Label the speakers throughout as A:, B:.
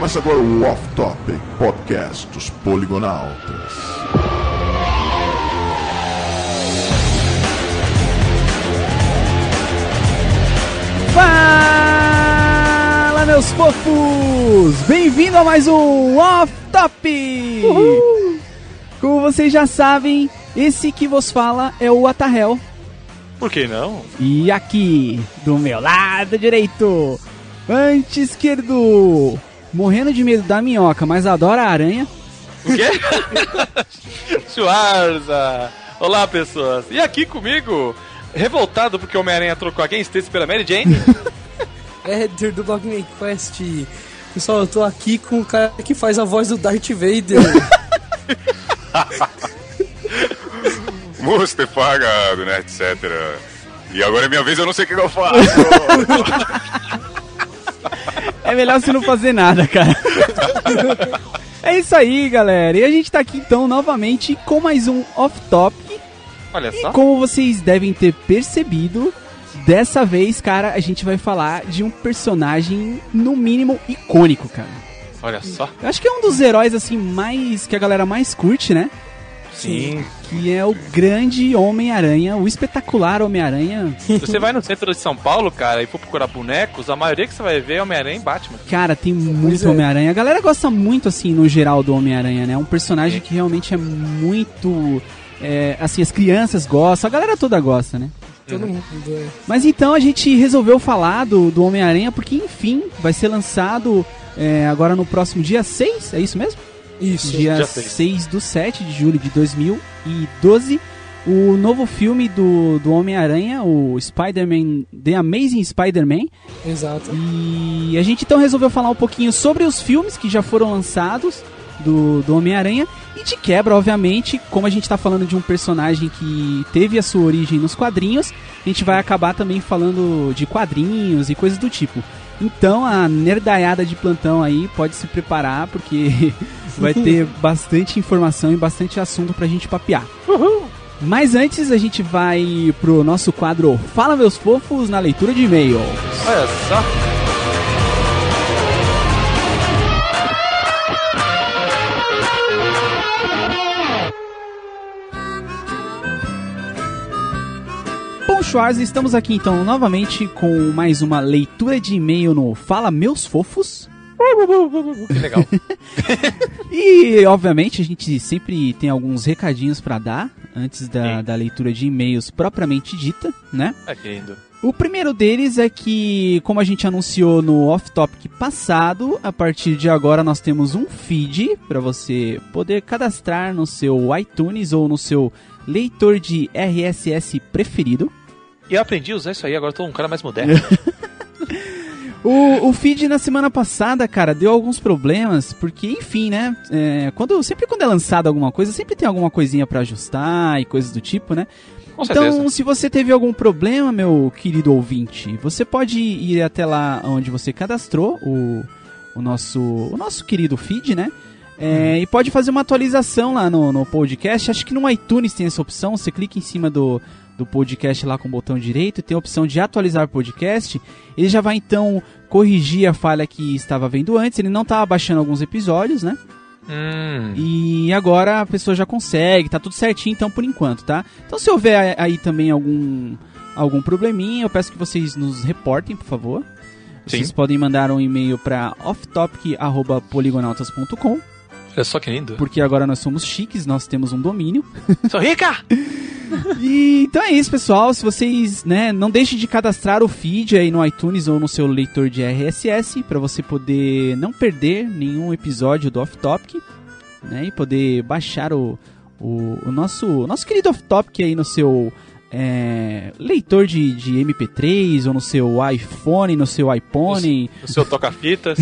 A: Começa agora o Off Topic Podcast dos Poligonautas.
B: Fala, meus fofos! Bem-vindo a mais um Off Top! Como vocês já sabem, esse que vos fala é o Atahel.
C: Por que não?
B: E aqui, do meu lado direito, ante esquerdo, morrendo de medo da minhoca, mas adora a aranha.
C: O quê? Schwarza! Olá, pessoas! E aqui comigo, revoltado porque o Homem-Aranha trocou a Gwen Stacy pela Mary Jane.
D: Éder do Dogman Quest. Pessoal, eu tô aqui com o cara que faz a voz do Darth Vader.
E: Mustafa, né, etc. E agora é minha vez, eu não sei o que eu faço.
B: É melhor você não fazer nada, cara. É isso aí, galera. E a gente tá aqui então novamente com mais um Off Topic.
C: Olha
B: E
C: só.
B: como vocês devem ter percebido, dessa vez, cara, a gente vai falar de um personagem no mínimo icônico, cara.
C: Olha só.
B: Eu acho que é um dos heróis assim mais que a galera mais curte, né?
C: Sim.
B: Que é o grande Homem-Aranha, o espetacular Homem-Aranha.
C: Se você vai no centro de São Paulo, cara, e for procurar bonecos, a maioria que você vai ver é Homem-Aranha e Batman.
B: Cara, tem muito
D: é.
B: Homem-Aranha. A galera gosta muito, assim, no geral do Homem-Aranha, né? É um personagem que realmente é muito. é, assim, as crianças gostam, a galera toda gosta, né?
D: Todo mundo. é.
B: Mas então a gente resolveu falar do, do Homem-Aranha porque, enfim, vai ser lançado é, agora no próximo dia 6, é isso mesmo?
D: Isso.
B: dia
C: dia
B: 6
C: seis.
B: do 7 de julho de 2012, o novo filme do, do Homem-Aranha, o Spider-Man, The Amazing Spider-Man.
D: Exato.
B: E a gente então resolveu falar um pouquinho sobre os filmes que já foram lançados do, do Homem-Aranha. E de quebra, obviamente, como a gente tá falando de um personagem que teve a sua origem nos quadrinhos, a gente vai acabar também falando de quadrinhos e coisas do tipo. Então a nerdaiada de plantão aí pode se preparar, porque vai ter bastante informação e bastante assunto pra gente papear. Mas antes a gente vai pro nosso quadro Fala Meus Fofos na leitura de e-mails.
C: Olha só.
B: Schwarz, estamos aqui então novamente com mais uma leitura de e-mail no Fala Meus Fofos.
C: Que legal.
B: E, obviamente, a gente sempre tem alguns recadinhos pra dar antes da, da leitura de e-mails propriamente dita, né?
C: Ah, que lindo.
B: O primeiro deles é que, como a gente anunciou no off-topic passado, a partir de agora nós temos um feed para você poder cadastrar no seu iTunes ou no seu leitor de RSS preferido.
C: E eu aprendi a usar isso aí, agora eu tô um cara mais moderno.
B: O, o feed na semana passada, cara, deu alguns problemas, porque, enfim, né? é, quando, sempre quando é lançado alguma coisa, sempre tem alguma coisinha pra ajustar e coisas do tipo, né?
C: Com
B: então,
C: certeza.
B: se você teve algum problema, meu querido ouvinte, você pode ir até lá onde você cadastrou o, o, nosso, o nosso querido feed, né? É, E pode fazer uma atualização lá no, no podcast. Acho que no iTunes tem essa opção. Você clica em cima do, do podcast lá com o botão direito e tem a opção de atualizar o podcast. Ele já vai então corrigir a falha que estava vendo antes. Ele não estava baixando alguns episódios, né?
C: Hum.
B: E agora a pessoa já consegue, tá tudo certinho então por enquanto, tá? Então se houver aí também algum algum probleminha, eu peço que vocês nos reportem, por favor. Vocês
C: Sim.
B: podem mandar um e-mail para offtopic@poligonautas.com,
C: Olha só que lindo.
B: porque agora nós somos chiques, nós temos um domínio.
C: Sou rica!
B: E então é isso, pessoal. Se vocês, né, não deixem de cadastrar o feed aí no iTunes ou no seu leitor de RSS para você poder não perder nenhum episódio do Off Topic, né, e poder baixar o, o, o nosso o nosso querido Off Topic aí no seu é, leitor de, de MP3 ou no seu iPhone, no seu iPhone,
C: O seu toca-fitas.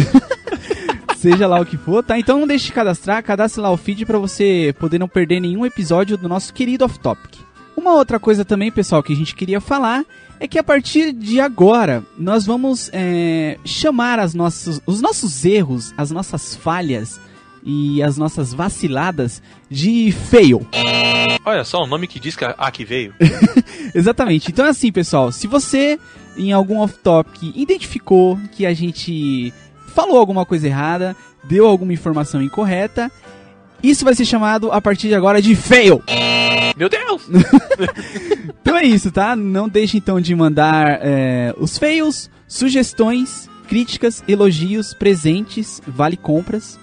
B: Seja lá o que for, tá? Então não deixe de cadastrar, cadastre lá o feed para você poder não perder nenhum episódio do nosso querido Off Topic. Uma outra coisa também, pessoal, que a gente queria falar é que a partir de agora nós vamos é, chamar as nossas, os nossos erros, as nossas falhas e as nossas vaciladas de fail.
C: Olha só, um nome que diz que a que veio.
B: Exatamente. Então é assim, pessoal, se você em algum off-topic identificou que a gente falou alguma coisa errada, deu alguma informação incorreta, isso vai ser chamado a partir de agora de fail.
C: Meu Deus!
B: Então é isso, tá? Não deixe então de mandar é, os fails, sugestões, críticas, elogios, presentes, vale compras.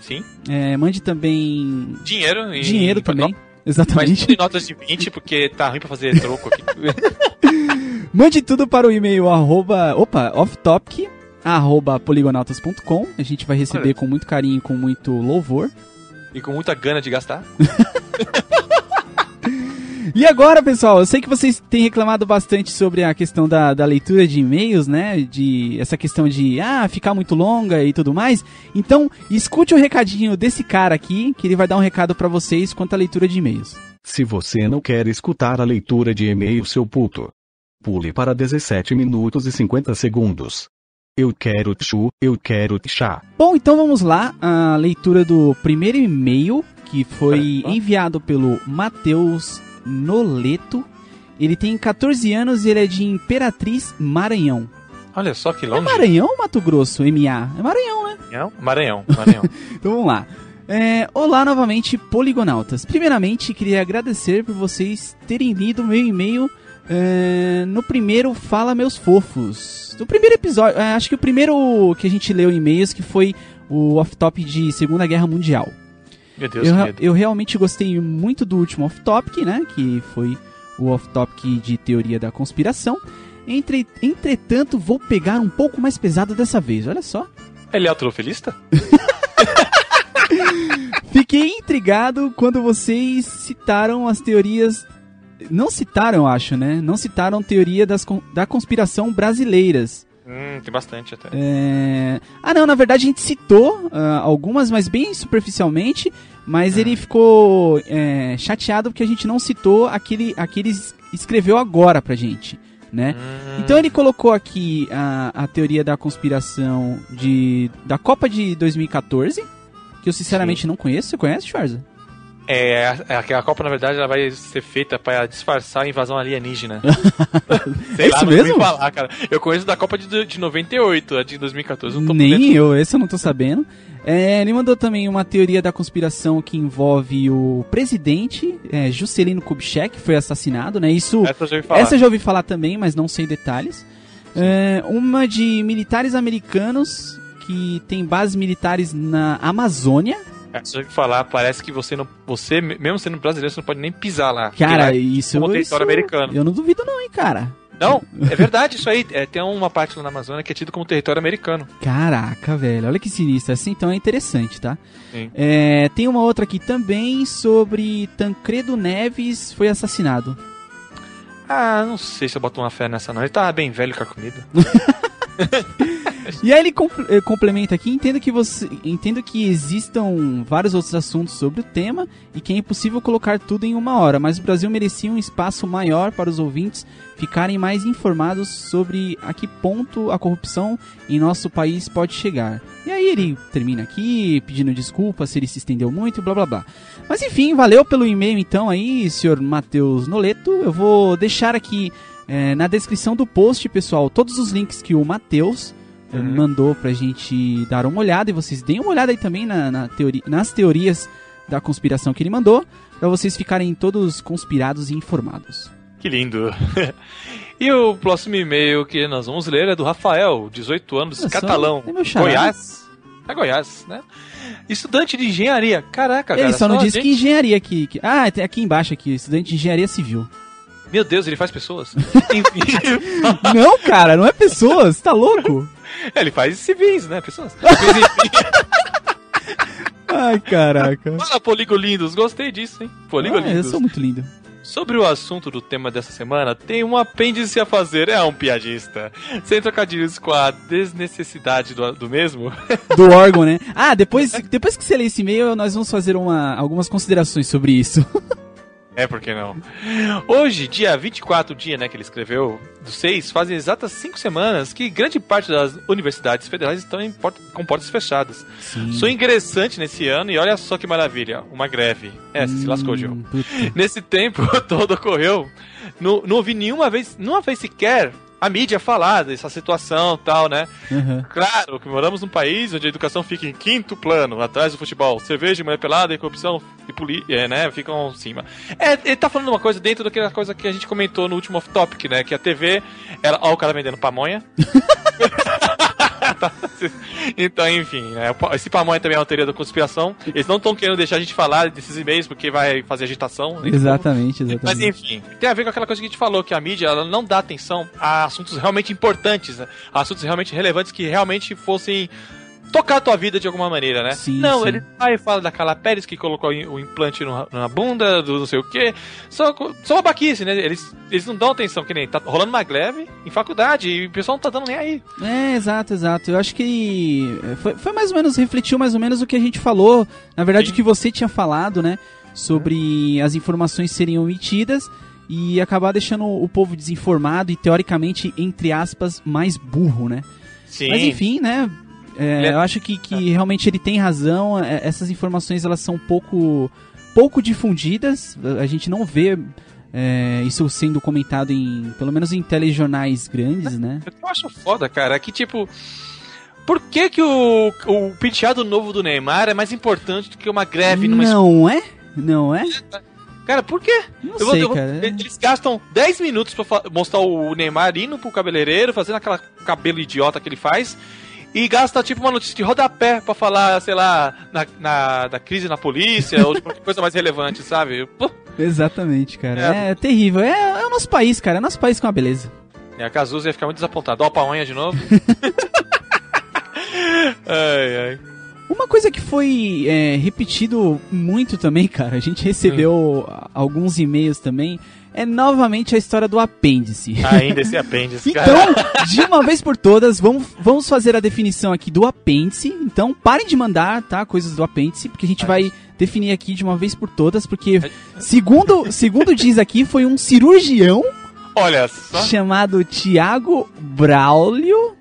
C: Sim.
B: É, mande também
C: Dinheiro e.
B: dinheiro também.
C: Mas
B: Exatamente.
C: tudo em notas de 20, porque tá ruim pra fazer troco aqui.
B: Mande tudo para o e-mail arroba, opa, offtopic, arroba poligonautas.com. A gente vai receber
C: Olha.
B: com muito carinho e com muito louvor.
C: e com muita gana de gastar.
B: E agora, pessoal, eu sei que vocês têm reclamado bastante sobre a questão da, da leitura de e-mails, né? De essa questão de ah, ficar muito longa e tudo mais. Então, escute o recadinho desse cara aqui, que ele vai dar um recado para vocês quanto à leitura de e-mails.
F: Se você não quer escutar a leitura de e-mail, seu puto, pule para 17 minutos e 50 segundos. Eu quero chu, eu quero chá.
B: Bom, então vamos lá, a leitura do primeiro e-mail que foi enviado pelo Matheus Noleto. Ele tem 14 anos e ele é de Imperatriz, Maranhão.
C: Olha só que
B: É
C: longe.
B: Maranhão ou Mato Grosso? MA? É Maranhão, né?
C: Maranhão? Maranhão, Maranhão.
B: Então vamos lá. É, olá novamente, poligonautas. Primeiramente, queria agradecer por vocês terem lido meu e-mail é, no primeiro Fala Meus Fofos. No primeiro episódio, é, acho que o primeiro que a gente leu e-mails que foi o off-top de Segunda Guerra Mundial.
C: Meu Deus,
B: Eu, eu realmente gostei muito do último off-topic, né? Que foi o off-topic de teoria da conspiração. Entre, entretanto, vou pegar um pouco mais pesado dessa vez, olha só.
C: Ele é autofilista?
B: Fiquei intrigado quando vocês citaram as teorias. Não citaram, eu acho, né? Não citaram teoria das, da conspiração brasileiras.
C: Hum, tem bastante até.
B: É... Ah, não, na verdade a gente citou ah, algumas, mas bem superficialmente. Mas ele ficou é, chateado porque a gente não citou aquele, aquele es- escreveu agora pra gente, né?
C: Hum,
B: Então ele colocou aqui a, a teoria da conspiração de, da Copa de 2014, que eu sinceramente não conheço. Você conhece, Schwarza?
C: É, é, a- a Copa, na verdade, ela vai ser feita pra disfarçar a invasão alienígena. Sei
B: É
C: lá,
B: isso
C: vou
B: mesmo?
C: me falar, cara. Eu conheço da Copa de, de 98, a de 2014. eu Não tô
B: Nem eu, esse eu não tô sabendo. É, ele mandou também uma teoria da conspiração que envolve o presidente é, Juscelino Kubitschek, que foi assassinado, né? Isso,
C: Essa eu já ouvi falar.
B: essa já ouvi falar também, mas não sei detalhes. É, uma de militares americanos que tem bases militares na Amazônia.
C: Eu já ouvi falar. Parece que você, não, você, mesmo sendo brasileiro, você não pode nem pisar lá.
B: Cara,
C: lá é
B: isso,
C: como
B: isso
C: território americano.
B: eu não duvido não, hein, cara.
C: Não, é verdade isso aí. É, tem uma parte lá na Amazônia que é tido como território americano.
B: Caraca, velho, olha que sinistro. Assim então é interessante, tá? É, tem uma outra aqui também sobre Tancredo Neves foi assassinado.
C: Ah, não sei se eu boto uma fé nessa não. Ele tava bem velho com a comida.
B: E aí ele eh, complementa aqui, entendo que você, entendo que existam vários outros assuntos sobre o tema e que é impossível colocar tudo em uma hora, mas o Brasil merecia um espaço maior para os ouvintes ficarem mais informados sobre a que ponto a corrupção em nosso país pode chegar. E aí ele termina aqui pedindo desculpa se ele se estendeu muito, blá blá blá. Mas enfim, valeu pelo e-mail então aí, senhor Matheus Noleto. Eu vou deixar aqui eh, na descrição do post, pessoal, todos os links que o Matheus
C: Uhum.
B: mandou pra gente dar uma olhada e vocês deem uma olhada aí também na, na teoria, nas teorias da conspiração que ele mandou, pra vocês ficarem todos conspirados e informados.
C: Que lindo. e o próximo e-mail que nós vamos ler é do Rafael, 18 anos,
B: Olha só,
C: catalão.
B: é meu xará.
C: Goiás. É Goiás, né? Estudante de engenharia. Caraca,
B: ele
C: cara.
B: só não disse
C: gente-
B: que engenharia aqui. Que... Ah, tem aqui embaixo aqui, estudante de engenharia civil.
C: Meu Deus, ele faz pessoas.
B: Não, cara, não é pessoas, tá louco?
C: Ele faz civis, né? Pessoas.
B: Ai, caraca.
C: Fala, Poligolindos. Gostei disso, hein?
B: Ah, eu
C: Poligolindos.
B: sou muito lindo.
C: Sobre o assunto do tema dessa semana, tem um apêndice a fazer. É um piadista. Sem trocadilhos com a desnecessidade do, do mesmo.
B: Do órgão, né? Ah, depois, depois que você ler esse e-mail, nós vamos fazer uma, algumas considerações sobre isso.
C: É, por que não? Hoje, dia 24, dia né, que ele escreveu, do 6, fazem exatas 5 semanas que grande parte das universidades federais estão com portas fechadas.
B: Sim.
C: Sou ingressante nesse ano e olha só que maravilha, uma greve. É, se lascou, Gil.
B: Hum, puta.
C: Nesse tempo todo ocorreu, não, não ouvi nenhuma vez, nenhuma vez sequer a mídia falar dessa situação e tal, né?
B: Aham.
C: Claro que moramos num país onde a educação fica em quinto plano, atrás do futebol. Cerveja, mulher pelada e corrupção e poli é, né, ficam acima. É, ele tá falando uma coisa dentro daquela coisa que a gente comentou no último off-topic, né? Que a TV, ela, ó, o cara vendendo pamonha. então, enfim, né, esse pamonha também é uma teoria da conspiração. Eles não estão querendo deixar a gente falar desses e-mails porque vai fazer agitação. né?
B: Exatamente,
C: Mas
B: exatamente.
C: enfim, tem a ver com aquela coisa que a gente falou, que a mídia ela não dá atenção a assuntos realmente importantes, né? a assuntos realmente relevantes que realmente fossem tocar a tua vida de alguma maneira, né?
B: Sim,
C: não,
B: sim.
C: ele vai e fala da Carla Pérez que colocou o implante no- na bunda, do não sei o quê. Só, só uma baquice, né? Eles, eles não dão atenção, que nem tá rolando uma greve em faculdade e o pessoal não tá dando nem aí.
B: É, exato, exato. Eu acho que é, foi, foi mais ou menos, refletiu mais ou menos o que a gente falou. Na verdade,
C: Sim.
B: o que você tinha falado, né? Sobre as informações serem omitidas e acabar deixando o povo desinformado e, teoricamente, entre aspas, mais burro, né?
C: Sim.
B: Mas enfim, né? É,
C: é-
B: eu acho que, que realmente ele tem razão. é, Essas informações elas são pouco, pouco difundidas. A gente não vê é, isso sendo comentado em, pelo menos em telejornais grandes, né?
C: Eu acho foda, cara, que tipo. Por que, que o, o penteado novo do Neymar é mais importante do que uma greve numa
B: Não é? Não é?
C: Cara, por quê?
B: Não
C: Eu
B: sei,
C: vou-
B: cara.
C: Eles gastam 10 minutos pra mostrar o Neymar indo pro cabeleireiro, fazendo aquela cabelo idiota que ele faz. E gasta tipo uma notícia de rodapé pra falar, sei lá, na, na- da crise na polícia ou de qualquer coisa mais relevante, sabe?
B: Exatamente, cara.
C: É.
B: É, terrível. É, é o nosso país, cara. É o nosso país com a beleza.
C: E a Cazuza ia ficar muito desapontada. Ó, o paonha de novo. ai, ai.
B: Uma coisa que foi é, repetido muito também, cara, a gente recebeu a- alguns e-mails também, é novamente a história do apêndice.
C: Ainda esse apêndice, cara.
B: Então, de uma vez por todas, vamos, vamos fazer a definição aqui do apêndice. Então, parem de mandar, tá? Coisas do apêndice, porque a gente vai definir aqui de uma vez por todas, porque, segundo, segundo diz aqui, foi um cirurgião
C: Olha só.
B: chamado Tiago Braulio.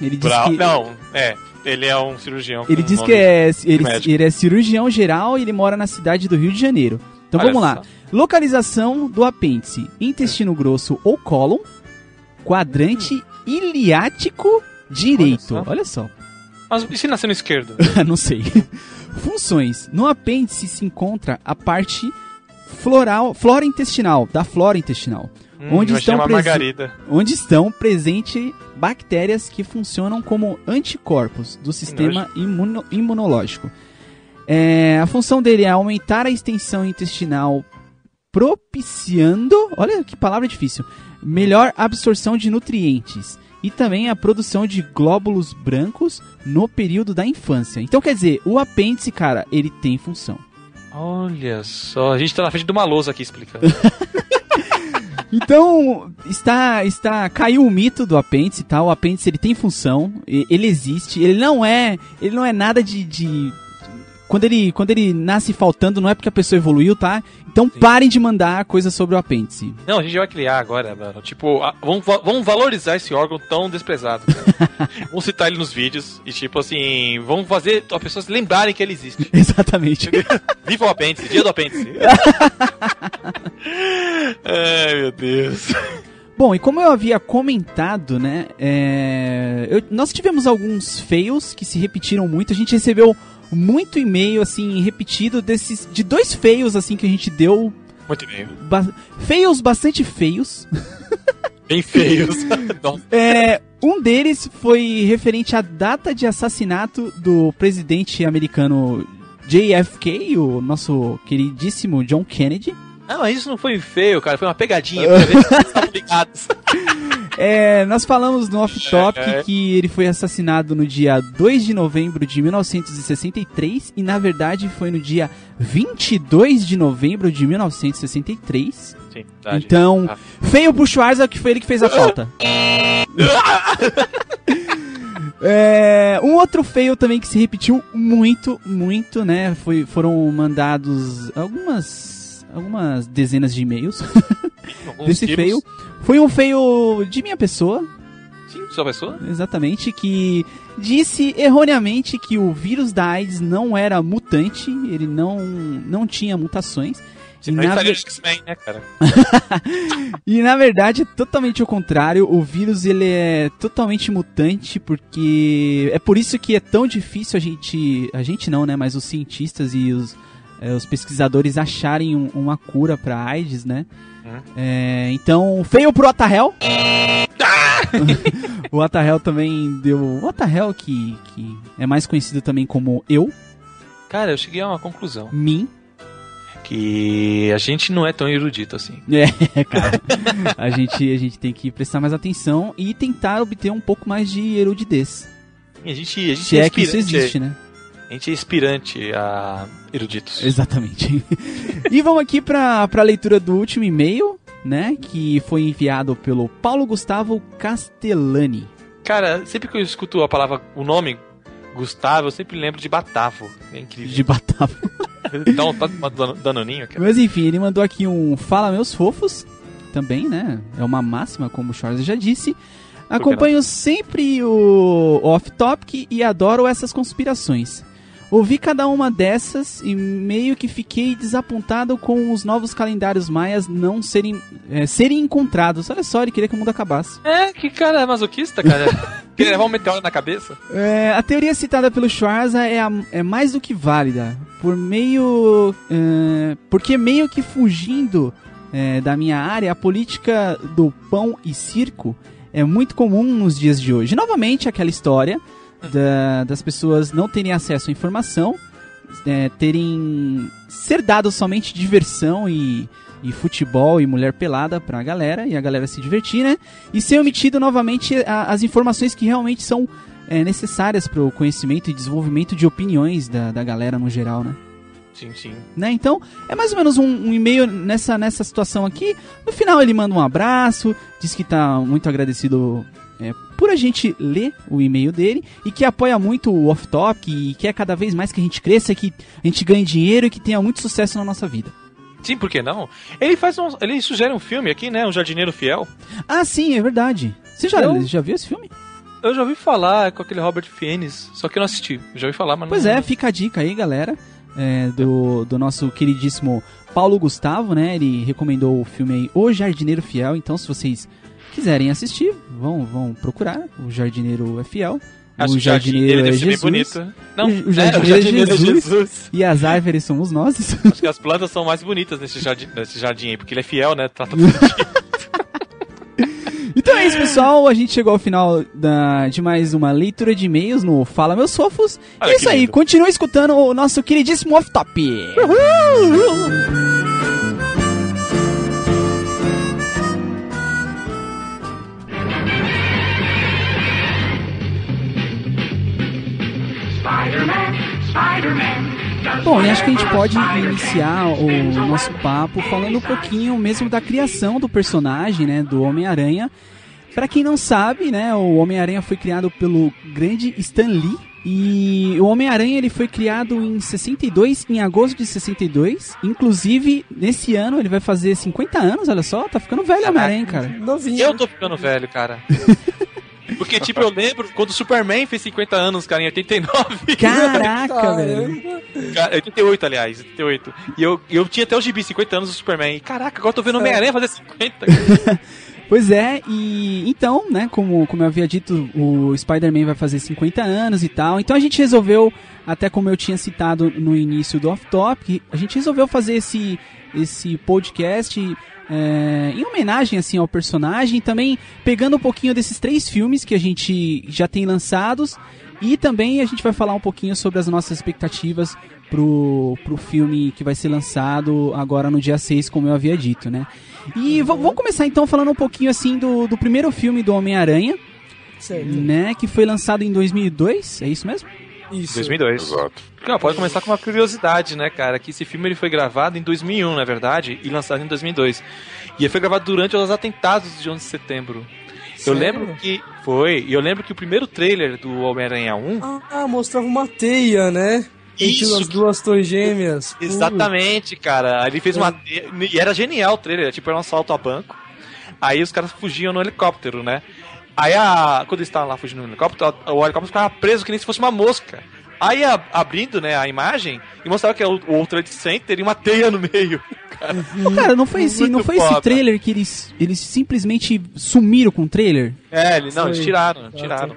B: Ele diz
C: Brau-
B: que...
C: Não, é. Ele é um cirurgião.
B: Ele diz que é, ele, ele é cirurgião geral e ele mora na cidade do Rio de Janeiro. Então
C: Olha
B: vamos lá.
C: só.
B: Localização do apêndice: intestino grosso ou cólon, quadrante iliático direito.
C: Olha
B: Olha só.
C: Mas e se nascer no esquerdo?
B: Não sei. Funções: no apêndice se encontra a parte floral, flora intestinal, da flora intestinal.
C: Hum,
B: Onde estão presen- onde estão presentes bactérias que funcionam como anticorpos do sistema imuno- imunológico. É, a função dele é aumentar a extensão intestinal, propiciando, olha que palavra difícil, melhor absorção de nutrientes e também a produção de glóbulos brancos no período da infância. Então quer dizer, o apêndice, cara, ele tem função.
C: Olha só, a gente tá na frente de uma lousa aqui explicando.
B: Então, está, está, caiu o mito do apêndice, tá? O apêndice, ele tem função, ele existe, ele não é, ele não é nada de, de- quando ele, quando ele nasce faltando, não é porque a pessoa evoluiu, tá? Então parem de mandar coisas sobre o apêndice.
C: Não, a gente vai criar agora, mano. Tipo, a- vamos, va- vamos valorizar esse órgão tão desprezado, cara. vamos citar ele nos vídeos e, tipo assim, vamos fazer as pessoas lembrarem que ele existe.
B: Exatamente.
C: Viva o apêndice, dia do apêndice. Ai, meu Deus.
B: Bom, e como eu havia comentado, né? é, eu- nós tivemos alguns fails que se repetiram muito. A gente recebeu muito e-mail, assim, repetido desses. De dois fails, assim, que a gente deu.
C: Muito bem.
B: ba- fails bastante feios.
C: Bem feios.
B: É, um deles foi referente à data de assassinato do presidente americano JFK, o nosso queridíssimo John Kennedy.
C: Não, mas isso não foi feio, cara. Foi uma pegadinha pra ver se estavam ligados.
B: É, nós falamos no off-topic
C: É.
B: que ele foi assassinado no dia 2 de novembro de 1963 e na verdade foi no dia 22 de novembro de 1963.
C: Sim, verdade.
B: Então,
C: Ah.
B: feio pro Schwarza que foi ele que fez a falta. É, um outro feio também que se repetiu muito, muito, né? Foi, foram mandados algumas, algumas dezenas de e-mails
C: Alguns
B: desse
C: quilos.
B: feio. Foi um feio de minha pessoa,
C: Sim, sua pessoa?
B: exatamente, que disse erroneamente que o vírus da AIDS não era mutante, ele não, não tinha mutações.
C: Não
B: Na
C: X-Men, né, cara?
B: E na verdade é totalmente o contrário. O vírus ele é totalmente mutante porque é por isso que é tão difícil a gente, a gente não, né? Mas os cientistas e os, é, os pesquisadores acharem um- uma cura para AIDS, né?
C: Hum.
B: É, então feio pro Atahel. o Atahel também deu. O Atahel que, que é mais conhecido também como eu,
C: Cara, eu cheguei a uma conclusão.
B: mim.
C: Que a gente não é tão erudito assim.
B: É, cara. a, gente, a gente tem que prestar mais atenção e tentar obter um pouco mais de erudidez.
C: E a gente, a gente
B: Se é que isso existe, né?
C: A gente é inspirante a eruditos.
B: Exatamente. e vamos aqui pra, pra leitura do último e-mail, né? Que foi enviado pelo Paulo Gustavo Castellani.
C: Cara, sempre que eu escuto a palavra, o nome Gustavo, eu sempre lembro de Batavo. É incrível.
B: De Batavo.
C: Dá um, um danoninho, cara.
B: Mas enfim, ele mandou aqui um Fala Meus Fofos. Também, né? É uma máxima, como o Charles já disse. Acompanho sempre o Off Topic e adoro essas conspirações. Ouvi cada uma dessas e meio que fiquei desapontado com os novos calendários maias não serem, é, serem encontrados. Olha só, ele queria que o mundo acabasse.
C: É, que cara é masoquista, cara. Queria levar um meteoro na cabeça?
B: É, a teoria citada pelo Schwarza é, a- é mais do que válida, por meio, é, porque meio que fugindo é, da minha área, a política do pão e circo é muito comum nos dias de hoje. Novamente, aquela história da- das pessoas não terem acesso à informação, é, terem ser dado somente diversão e, e futebol e mulher pelada pra galera e a galera se divertir, né? E ser omitido novamente a- as informações que realmente são é, necessárias para o conhecimento e desenvolvimento de opiniões da, da galera no geral, né?
C: Sim, sim.
B: né? Então, é mais ou menos um, um e-mail nessa, nessa situação aqui. No final ele manda um abraço, diz que tá muito agradecido é, por a gente ler o e-mail dele e que apoia muito o Off Top e quer cada vez mais que a gente cresça, que a gente ganhe dinheiro e que tenha muito sucesso na nossa vida.
C: Sim, por que não? Ele faz um, ele sugere um filme aqui, né? Um Jardineiro Fiel.
B: Ah, sim, é verdade. Você já,
C: Eu-
B: já viu esse filme?
C: Eu já ouvi falar com aquele Robert Fiennes, só que eu não assisti. Já ouvi falar, mas
B: Pois
C: não...
B: é, fica a dica aí, galera, é, do, do nosso queridíssimo Paulo Gustavo, né? Ele recomendou o filme aí O Jardineiro Fiel, então se vocês quiserem assistir, vão, vão procurar. O Jardineiro é fiel.
C: Acho
B: o jardineiro é Jesus.
C: bonito. Não,
B: O- o jardineiro é Jesus. E as árvores somos nós.
C: Acho que as plantas são mais bonitas nesse jardim, nesse jardim aí, porque ele é fiel, né? Trata tudo de...
B: Então é isso, pessoal. A gente chegou ao final da- de mais uma leitura de e-mails no Fala Meus Fofos.
C: Olha
B: é isso aí,
C: lindo.
B: continue escutando o nosso queridíssimo Off Top. Bom, e acho que a gente pode iniciar o nosso papo falando um pouquinho mesmo da criação do personagem, né, do Homem-Aranha. Pra quem não sabe, né, o Homem-Aranha foi criado pelo grande Stan Lee. E o Homem-Aranha ele foi criado em 62, em agosto de 62. Inclusive, nesse ano ele vai fazer 50 anos, olha só, tá ficando velho o Homem-Aranha, cara.
D: Novinho.
C: Eu tô ficando velho, cara. Porque, tipo, eu lembro quando o Superman fez 50 anos, cara, em 89.
B: Caraca, velho.
D: Caramba.
C: Cara, 88, aliás, 88. E eu, eu tinha até o gibi 50 anos do Superman. E caraca, agora eu tô vendo o Homem-Aranha fazer 50. cara.
B: Pois é, e então, né, como, como eu havia dito, o Spider-Man vai fazer 50 anos e tal. Então a gente resolveu, até como eu tinha citado no início do Off Topic, a gente resolveu fazer esse, esse podcast é, em homenagem assim ao personagem, também pegando um pouquinho desses três filmes que a gente já tem lançados. E também a gente vai falar um pouquinho sobre as nossas expectativas pro, pro filme que vai ser lançado agora no dia 6, como eu havia dito, né? E v- vamos começar então falando um pouquinho assim do, do primeiro filme do Homem-Aranha, né? Que foi lançado em 2002, é isso mesmo?
D: Isso.
C: 2002.
E: Exato.
C: Não, pode começar com uma curiosidade, né, cara? Que esse filme ele foi gravado em 2001, na verdade, e lançado em 2002. E ele foi gravado durante os atentados de 11 de setembro. Eu
D: Sério?
C: lembro que. Foi. E eu lembro que o primeiro trailer do Homem-Aranha 1.
D: Ah, mostrava uma teia, né? Entre
C: Isso.
D: as duas torres gêmeas.
C: Exatamente, cara. Ele fez uma. E era genial o trailer, tipo, era um assalto a banco. Aí os caras fugiam no helicóptero, né? Aí a. Quando eles estavam lá fugindo no helicóptero, o helicóptero ficava preso que nem se fosse uma mosca. Aí a- abrindo, né, a imagem, e mostrava que é o, o Trade Center e uma teia no meio. Cara,
B: Cara, não foi esse,
C: Muito
B: não foi esse trailer que eles, eles simplesmente sumiram com o trailer?
C: é, ele, não, eles tiraram, tiraram,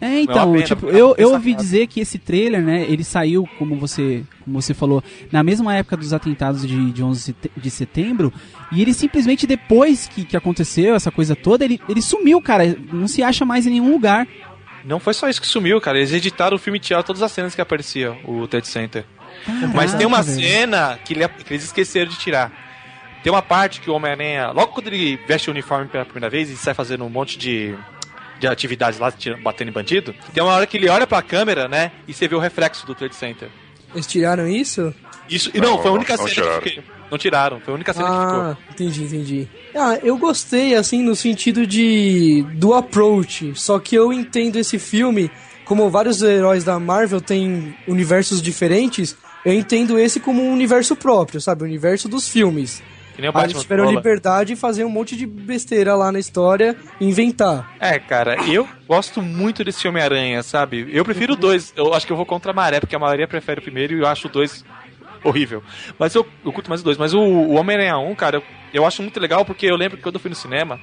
B: É,
C: é
B: então, tipo,
C: é
B: eu,
C: muito
B: eu
C: bem
B: ouvi dizer que esse trailer, né, ele saiu, como você, como você falou, na mesma época dos atentados de, de 11 sete- de setembro, e ele simplesmente depois que, que aconteceu essa coisa toda, ele, ele sumiu, cara, não se acha mais em nenhum lugar.
C: Não foi só isso que sumiu, cara. Eles editaram o filme e tiraram todas as cenas que apareciam, o Trade Center. Mas tem uma
B: Caraca, velho.
C: cena que, ele- que eles esqueceram de tirar. Tem uma parte que o Homem-Aranha, logo quando ele veste o uniforme pela primeira vez e sai fazendo um monte de, de atividades lá, batendo em bandido, tem uma hora que ele olha pra câmera, né, e você vê o reflexo do Trade Center.
D: Eles tiraram isso?
C: Isso, e não,
E: Não,
C: foi a única
E: não
C: cena
E: tiraram.
C: que ficou. Não tiraram, foi a única cena que
D: Ah, entendi, entendi. Ah, eu gostei, assim, no sentido de. do approach. Só que eu entendo esse filme, como vários heróis da Marvel têm universos diferentes, eu entendo esse como um universo próprio, sabe? O universo dos filmes.
C: Que nem o
D: Aí eles
C: Batman
D: tiveram
C: rola.
D: liberdade de fazer um monte de besteira lá na história e inventar.
C: É, cara, eu gosto muito desse Homem-Aranha, sabe? Eu prefiro dois. Eu acho que eu vou contra a maré, porque a maioria prefere o primeiro e eu acho o dois horrível. Mas eu, eu curto mais o dois. Mas o, o Homem-Aranha 1, cara, eu, eu acho muito legal porque eu lembro que quando eu fui no cinema,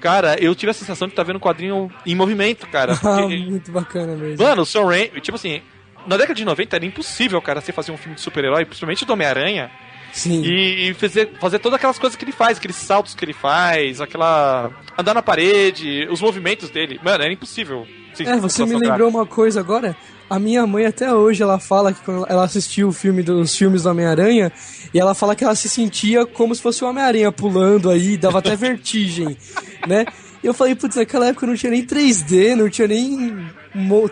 C: cara, eu tive a sensação de estar vendo um quadrinho em movimento, cara.
D: Ah,
C: Porque,
D: muito bacana mesmo.
C: mano, o Sam Raimi, tipo assim, na década de 90 era impossível, cara, você fazer um filme de super-herói, principalmente do Homem-Aranha,
D: Sim.
C: e, e fazer, fazer todas aquelas coisas que ele faz, aqueles saltos que ele faz, aquela. andar na parede, os movimentos dele. Mano, era impossível. Sim,
D: É, você me lembrou uma coisa agora. A minha mãe até hoje ela fala que quando ela assistiu o filme dos filmes do Homem-Aranha, e ela fala que ela se sentia como se fosse o Homem-Aranha pulando aí, dava até vertigem, né? E eu falei, putz, naquela época não tinha nem 3D, não tinha nem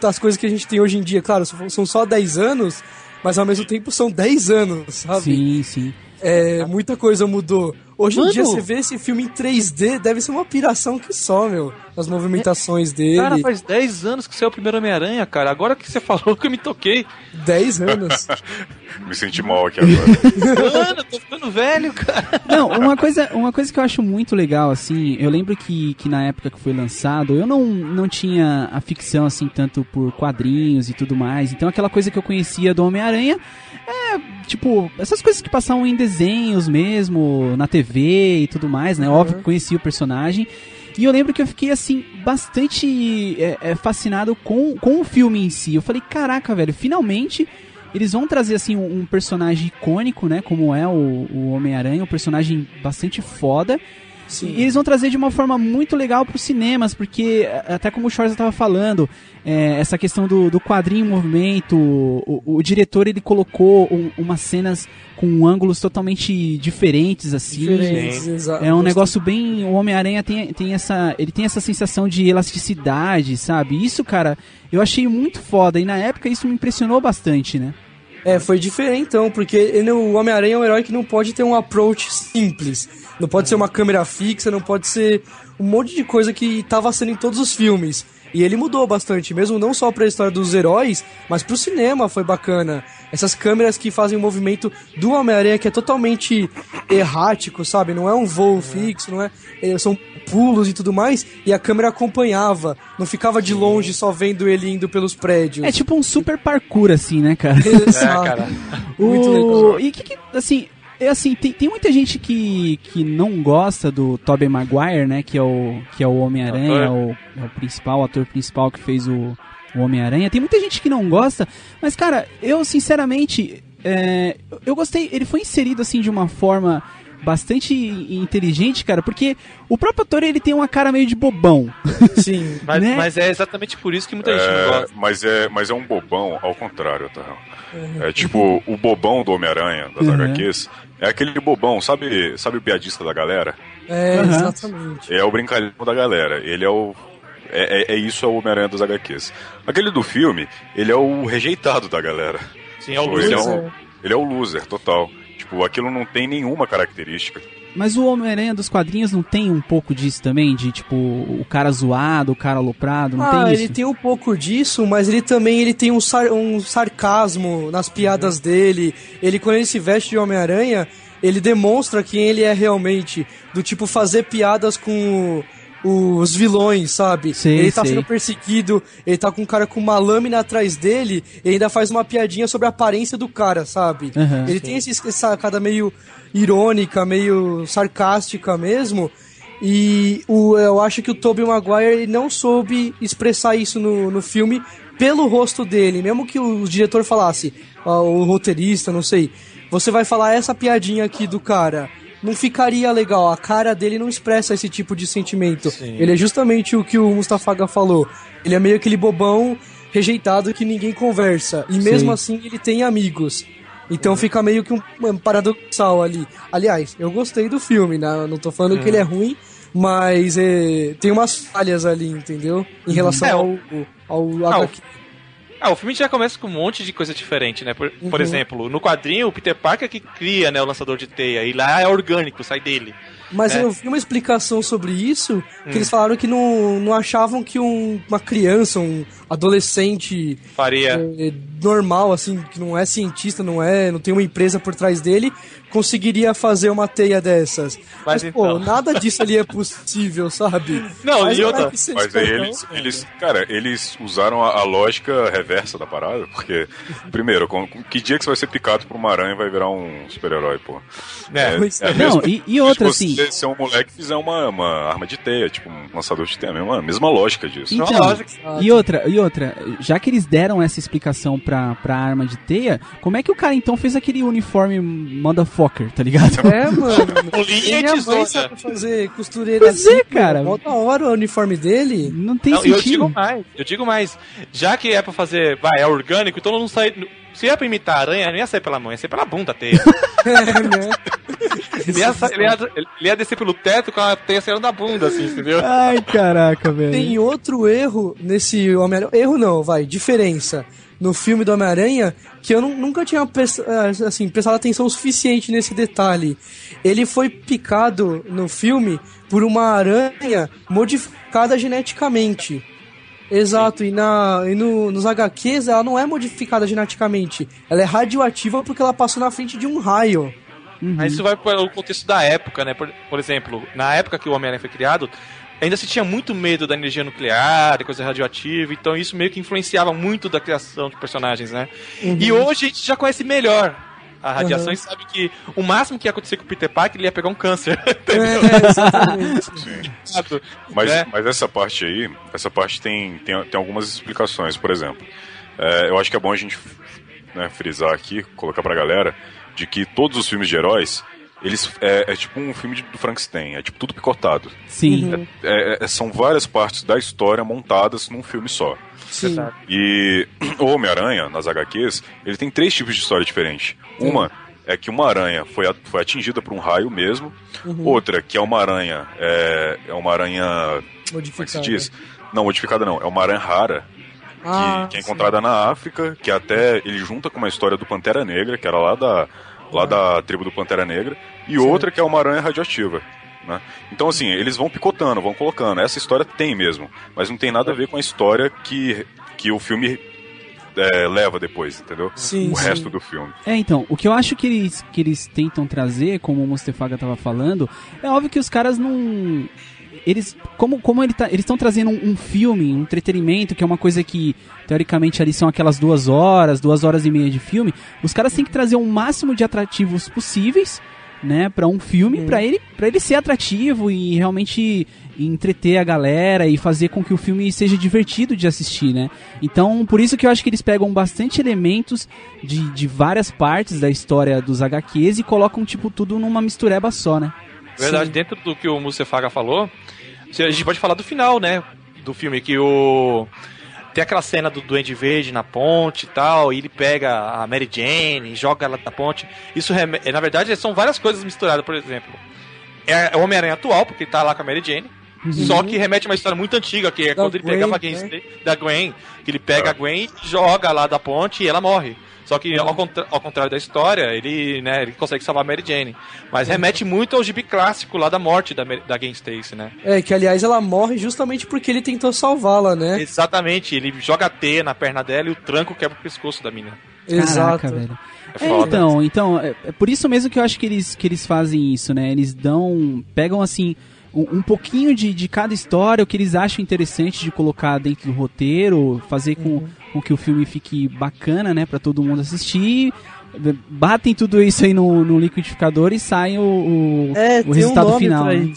D: as coisas que a gente tem hoje em dia. Claro, são só 10 anos, mas ao mesmo tempo são 10 anos, sabe?
B: Sim, sim.
D: É, muita coisa mudou. Hoje em
B: Mano!
D: dia você vê esse filme em 3D, deve ser uma piração que só, meu. As movimentações dele.
C: Cara, faz 10 anos que saiu o primeiro Homem-Aranha, cara. Agora que você falou que eu me toquei.
D: 10 anos.
E: Me senti mal aqui agora.
C: Mano, eu tô ficando velho, cara.
B: Não, uma coisa, uma coisa que eu acho muito legal, assim, eu lembro que, que na época que foi lançado, eu não, não tinha a ficção, assim, tanto por quadrinhos e tudo mais. Então aquela coisa que eu conhecia do Homem-Aranha é, tipo, essas coisas que passavam em desenhos mesmo, na TV e tudo mais, né? Óbvio que conhecia o personagem. E eu lembro que eu fiquei, assim, bastante é, é, fascinado com, com o filme em si. Eu falei, caraca, velho, finalmente eles vão trazer assim um, um personagem icônico, né, como é o, o Homem-Aranha, um personagem bastante foda. E eles vão trazer de uma forma muito legal para os cinemas, porque a- até como o Schwarza estava falando, é, essa questão do, do quadrinho em movimento, o, o diretor ele colocou um- umas cenas com ângulos totalmente diferentes assim.
D: Diferentes.
B: É um negócio bem. O Homem-Aranha tem, tem essa. Ele tem essa sensação de elasticidade, sabe? Isso, cara, eu achei muito foda. E na época isso me impressionou bastante, né?
D: É, foi diferentão, porque ele- o Homem-Aranha é um herói que não pode ter um approach simples. Não pode ser uma câmera fixa, não pode ser um monte de coisa que tava sendo em todos os filmes. E ele mudou bastante, mesmo não só pra história dos heróis, mas pro cinema foi bacana. Essas câmeras que fazem o movimento do Homem-Aranha que é totalmente errático, sabe? Não é um voo fixo, não é. é, São pulos e tudo mais, e a câmera acompanhava. Não ficava de longe só vendo ele indo pelos prédios.
B: É tipo um super parkour, assim, né, cara?
D: Exato.
C: É, cara.
D: Muito
B: O-
D: legal.
B: E que, que assim, é assim, tem, tem muita gente que, que não gosta do Tobey Maguire, né? Que é o, que é o Homem-Aranha, é o, é o principal, o ator principal que fez o, o Homem-Aranha. Tem muita gente que não gosta, mas, cara, eu sinceramente. é, eu gostei, ele foi inserido assim de uma forma bastante inteligente, cara, porque o próprio ator ele tem uma cara meio de bobão.
D: Sim.
C: Mas,
B: Né?
C: mas é exatamente por isso que muita gente não
E: É,
C: gosta.
E: mas, é, mas é um bobão ao contrário, tá? É tipo, o bobão do Homem-Aranha, das
B: Uhum.
E: HQs, é aquele bobão, sabe, sabe o piadista da galera?
D: É,
B: Aham.
D: exatamente.
E: É o brincalhão da galera. Ele é o. É, é, é isso, é o Homem-Aranha dos HQs. Aquele do filme, ele é o rejeitado da galera.
C: Sim, é o
E: Tipo, ele, é um, ele é o loser, total. Tipo, aquilo não tem nenhuma característica.
B: Mas o Homem-Aranha dos quadrinhos não tem um pouco disso também? De tipo, o cara zoado, o cara aloprado, não
D: ah,
B: tem isso?
D: ele tem um pouco disso, mas ele também ele tem um, sar- um sarcasmo nas piadas dele. Ele, quando ele se veste de Homem-Aranha, ele demonstra quem ele é realmente. Do tipo, fazer piadas com os vilões, sabe?
B: Sei,
D: ele tá
B: sei.
D: sendo perseguido, ele tá com um cara com uma lâmina atrás dele e ainda faz uma piadinha sobre a aparência do cara, sabe?
B: Aham.
D: ele tem esse, essa sacada meio irônica, meio sarcástica mesmo. E o, eu acho que o Tobey Maguire não soube expressar isso no, no filme pelo rosto dele. Mesmo que o diretor falasse, ó, o roteirista, não sei, você vai falar essa piadinha aqui do cara. Não ficaria legal, a cara dele não expressa esse tipo de sentimento. Ele é justamente o que o Mustafaga falou. Ele é meio aquele bobão rejeitado que ninguém conversa. E mesmo
B: Sim.
D: assim ele tem amigos. Então fica meio que um, paradoxal ali. Aliás, eu gostei do filme, né? Não tô falando que ele é ruim, mas é, tem umas falhas ali, entendeu? Em relação
C: É,
D: ao,
C: o-
D: ao,
C: Ah,
D: HQ.
C: Ah, o filme já começa com um monte de coisa diferente, né? Por, por
D: Uhum.
C: exemplo, no quadrinho, o Peter Parker que cria né, o lançador de teia, e lá é orgânico, sai dele.
D: Mas
C: É.
D: eu vi uma explicação sobre isso, que
C: Hum.
D: eles falaram que não, não achavam que um- uma criança, um adolescente
C: Faria.
D: é, normal, assim, que não é cientista, não é, não tem uma empresa por trás dele, conseguiria fazer uma teia dessas.
C: Mas
D: pô,
C: então.
D: nada disso ali é possível, sabe?
C: Não,
D: Mas
C: e
D: não
C: outra-
D: é seja
E: Mas aí eles,
D: cara.
E: eles, cara, eles usaram a, a lógica reversa da parada, porque, primeiro, com, com- que dia que você vai ser picado por uma aranha e vai virar um super-herói, pô?
C: É.
D: Pois é.
B: Não, e, e outra,
E: se
B: assim.
E: você ser um moleque e fizer uma, uma arma de teia, tipo um lançador de teia, a mesma, a mesma lógica disso.
B: Então,
C: lógico.
B: e outra, e outra, já que eles deram essa explicação pra, pra arma de teia, como é que o cara então fez aquele uniforme motherfucker, tá ligado?
D: É, mano.
C: Com linha
D: E
C: tesoura.
D: sabe fazer costureira
B: Pois
D: assim,
B: é, cara.
D: Da hora o uniforme dele.
B: Não tem
C: Não, e eu
B: sentido.
C: digo mais, eu digo mais. Já que é pra fazer, vai, é orgânico, então não sai. Se é pra imitar a aranha, não ia sair pela mão, ia sair pela bunda a teia.
D: É, né?
C: Ele ia, ele, ia, ele ia descer pelo teto com a teia saindo da bunda, assim, entendeu?
B: Ai, caraca, velho.
D: Tem outro erro nesse Homem-Aranha. Erro não, vai, diferença. No filme do Homem-Aranha, que eu nu- nunca tinha ah, assim, prestado atenção suficiente nesse detalhe. Ele foi picado no filme por uma aranha modificada geneticamente. Exato, e, na, e no, nos HQs ela não é modificada geneticamente. Ela é radioativa porque ela passou na frente de um raio.
C: Mas isso vai para o contexto da época, né? Por, por exemplo, na época que o Homem-Aranha foi criado, ainda se tinha muito medo da energia nuclear, e coisa radioativa, então isso meio que influenciava muito da criação de personagens, né? E hoje a gente já conhece melhor a radiação
D: Uhum.
C: e sabe que o máximo que ia acontecer com o Peter Parker, ele ia pegar um câncer.
D: É, exatamente.
E: Mas,
C: É.
E: mas essa parte aí, essa parte tem, tem, tem algumas explicações, por exemplo. É, eu acho que é bom a gente né, frisar aqui, colocar pra galera, de que todos os filmes de heróis, eles é, é tipo um filme de- do Frankenstein, é tipo tudo picotado.
B: Sim.
E: É, é- são várias partes da história montadas num filme só.
D: Sim.
E: E o Homem-Aranha, nas HQs, ele tem três tipos de história diferentes. Uma é que uma aranha foi, foi atingida por um raio mesmo. Outra, que é uma aranha. É, é uma aranha. Como é que se
D: Modificada.
E: diz? Não, modificada não. É uma aranha rara. Que,
D: Ah,
E: que é
D: sim.
E: encontrada na África, que até ele junta com uma história do Pantera Negra, que era lá da, lá da tribo do Pantera Negra, e outra que é uma aranha radioativa. Né? Então, assim, eles vão picotando, vão colocando. Essa história tem mesmo, mas não tem nada a ver com a história que, que o filme é, leva depois, entendeu?
D: Sim,
E: o
D: sim.
E: resto do filme.
B: É, então, o que eu acho que eles, que eles tentam trazer, como o Mustafaga tava falando, é óbvio que os caras não. Eles, como, como ele tá, eles estão trazendo um, um filme, um entretenimento, que é uma coisa que, teoricamente, ali são aquelas duas horas, duas horas e meia de filme, os caras têm que trazer o máximo de atrativos possíveis, né, para um filme, pra ele, para ele ser atrativo e realmente entreter a galera e fazer com que o filme seja divertido de assistir, né? Então, por isso que eu acho que eles pegam bastante elementos de, de várias partes da história dos HQs e colocam, tipo, tudo numa mistureba só, né?
C: Verdade, dentro do que o Mustafaga falou, a gente pode falar do final, né? Do filme, que o. Tem aquela cena do Duende Verde na ponte e tal, e ele pega a Mary Jane e joga ela da ponte. Isso, reme- na verdade, são várias coisas misturadas, por exemplo. É o Homem-Aranha atual, porque ele tá lá com a Mary Jane. Só que remete a uma história muito antiga, que é
D: Da
C: quando ele
D: Gwen,
C: pegava a Gwen,
D: né?
C: Da Gwen, que ele pega a Gwen e joga lá da ponte e ela morre. Só que ao, contra- ao contrário da história, ele, né, ele consegue salvar a Mary Jane. Mas remete muito ao gibi clássico lá da morte da, da Gwen Stacy, né?
D: É, que aliás ela morre justamente porque ele tentou salvá-la, né?
C: Exatamente, ele joga a teia na perna dela e o tranco quebra o pescoço da menina.
D: Exato.
B: Caraca, velho.
C: É foda.
B: então, então é, é por isso mesmo que eu acho que eles, que eles fazem isso, né? Eles dão. pegam assim. um, um pouquinho de, de cada história, o que eles acham interessante de colocar dentro do roteiro, fazer com,
D: Uhum.
B: Com que o filme fique bacana, né, pra todo mundo assistir. Batem tudo isso aí no, no liquidificador e sai o, o,
D: É,
B: o
D: um
B: resultado
D: nome
B: final. né?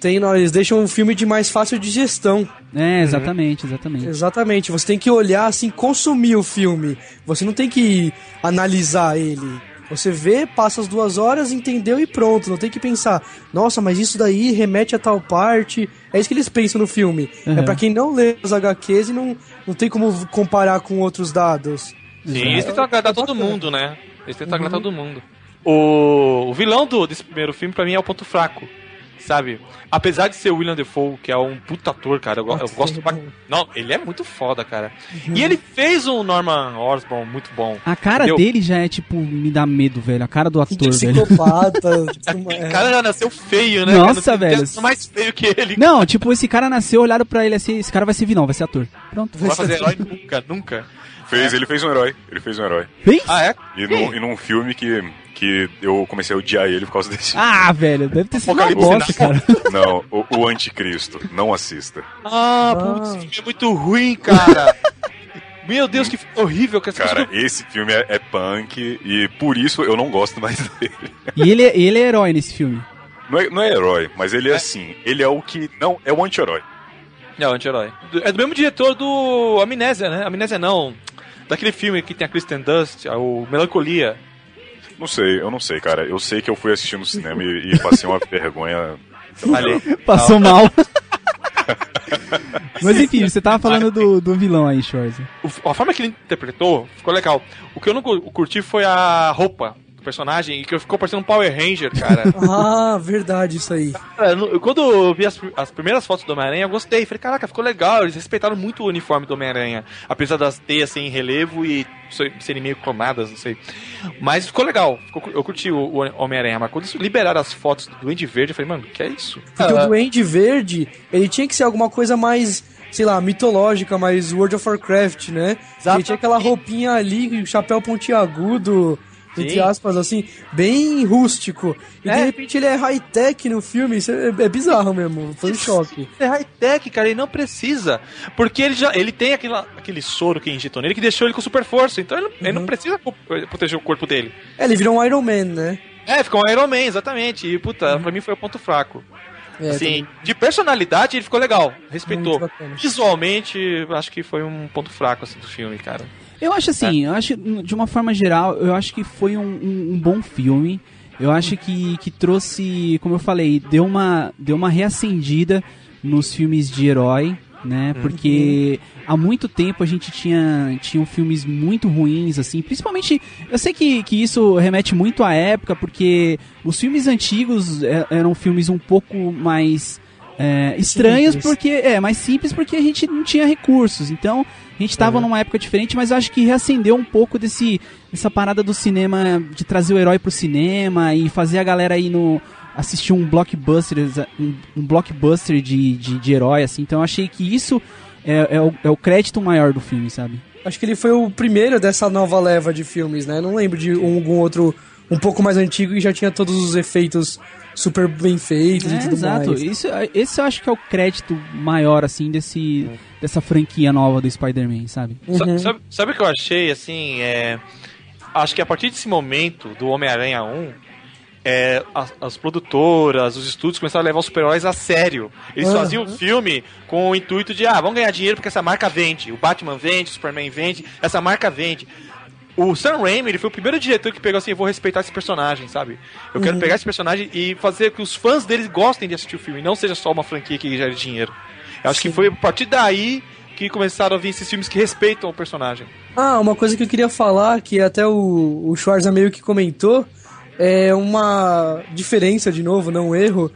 D: Tem, não, eles deixam um filme de mais fácil digestão.
B: É, exatamente, exatamente.
D: Exatamente. Você tem que olhar assim, consumir o filme. Você não tem que analisar ele. Você vê, passa as duas horas, entendeu e pronto. Não tem que pensar, nossa, mas isso daí remete a tal parte. É isso que eles pensam no filme. É
B: Uhum.
D: pra quem não lê os HQs e não, não tem como comparar com outros dados.
C: Sim, eles tentam agradar todo
D: bacana.
C: mundo, né? Eles tentam
D: Uhum.
C: agradar todo mundo. O, o vilão do, desse primeiro filme, pra mim, é o ponto fraco. Sabe? Apesar de ser o William Defoe, que é um puta ator, cara, eu, eu gosto.
D: é bom.
C: Não, ele é muito foda, cara. E ele fez um Norman Osborn muito bom.
B: A cara
C: Entendeu?
B: dele já é tipo, me dá medo, velho. A cara do ator, velho.
D: psicopata.
C: O
D: é.
C: cara já nasceu feio, né?
B: Nossa,
C: cara?
B: Velho.
C: nada mais feio que ele.
B: Não, tipo, esse cara nasceu, olharam pra ele assim, esse cara vai ser vilão, vai ser ator. Pronto.
C: Não vai fazer herói nunca, nunca.
E: Fez, ele fez um herói. Ele fez um herói.
B: Fez?
C: Ah, é?
E: E, num, e num filme que, que eu comecei a odiar ele por causa desse.
B: Ah, velho, deve ter sido uma bosta, cara.
E: Não, o, o Anticristo. Não assista.
C: Ah,
D: Ah.
C: putz, esse filme é muito ruim, cara. Meu Deus, que horrível. Que essa
E: Cara, esse filme é, é punk e por isso eu não gosto mais dele.
B: E ele, é- ele é herói nesse filme.
E: Não é, não é herói, mas ele é assim. Ele é o que. Não, é o anti-herói.
C: É o anti-herói. É do mesmo diretor do Amnésia, né? Amnésia não. Daquele filme que tem a Kristen Dust, o Melancolia.
E: Não sei, eu não sei, cara. Eu sei que eu fui assistir no cinema e, e passei uma vergonha.
B: Passou mal. Mas enfim, você tava falando do, do vilão aí, Schwarzer.
C: O- a forma que ele interpretou ficou legal. O que eu não cu- curti foi a roupa personagem e que ficou parecendo um Power Ranger, cara.
D: Ah, verdade, isso aí.
C: Cara, quando eu vi as, as primeiras fotos do Homem-Aranha, eu gostei. Falei, caraca, ficou legal. Eles respeitaram muito o uniforme do Homem-Aranha. Apesar das teias serem em relevo e se- serem meio clonadas, não sei. Mas ficou legal. Ficou- eu curti o, o Homem-Aranha. Mas quando eles liberaram as fotos do Duende Verde, eu falei, mano, que é isso?
D: Porque
C: Ah,
D: o Duende Verde, ele tinha que ser alguma coisa mais, sei lá, mitológica, mais World of Warcraft, né? Ele tinha aquela roupinha ali, chapéu pontiagudo, entre
C: Sim.
D: aspas, assim, bem rústico. E
C: É.
D: de repente ele é high-tech no filme, isso é, é bizarro mesmo, foi um choque.
C: É high-tech, cara, ele não precisa. Porque ele já ele tem aquela, aquele soro que injetou nele que deixou ele com super força. Então ele, não- ele não
D: Uhum.
C: precisa proteger o corpo dele.
D: É, ele virou um Iron Man, né?
C: É, ficou um Iron Man, exatamente. E, puta, pra mim foi o ponto fraco.
D: É,
C: assim, de personalidade ele ficou legal, respeitou. Visualmente, acho que foi um ponto fraco assim, do filme, cara.
B: Eu acho assim, eu acho, de uma forma geral, eu acho que foi um, um- um bom filme. Eu acho que, que trouxe, como eu falei, deu uma, deu uma reacendida nos filmes de herói, né? Porque há muito tempo a gente tinha, tinha filmes muito ruins, assim. Principalmente, eu sei que, que isso remete muito à época, porque os filmes antigos é- eram filmes um pouco mais é, estranhos,
D: Simples.
B: porque é mais simples porque a gente não tinha recursos. Então a gente tava numa época diferente, mas eu acho que reacendeu um pouco desse essa parada do cinema de trazer o herói pro cinema e fazer a galera aí no assistir um blockbuster, um, um blockbuster de, de, de herói, assim. Então eu achei que isso é, é, o, é o crédito maior do filme, sabe?
D: Acho que ele foi o primeiro dessa nova leva de filmes, né? Não lembro de um- algum outro um pouco mais antigo e já tinha todos os efeitos super bem feitos e
B: É,
D: tudo
B: exato.
D: mais.
B: Isso, esse eu acho que é o crédito maior, assim, desse, dessa franquia nova do Spider-Man, sabe?
C: Sa-
D: Uhum.
C: Sabe, sabe o que eu achei, assim, é... Acho que a partir desse momento do Homem-Aranha 1, é, as, as produtoras, os estúdios começaram a levar os super-heróis a sério. Eles
D: Aham.
C: faziam o filme com o intuito de, ah, vamos ganhar dinheiro porque essa marca vende. O Batman vende, o Superman vende, essa marca vende. O Sam Raimi, ele foi o primeiro diretor que pegou assim, eu vou respeitar esse personagem, sabe? Eu quero pegar esse personagem e fazer que os fãs deles gostem de assistir o filme, não seja só uma franquia que gere dinheiro. Eu acho que foi a partir daí que começaram a vir esses filmes que respeitam o personagem.
D: Ah, uma coisa que eu queria falar, que até o, o Schwarza meio que comentou, é uma diferença, de novo, não um erro,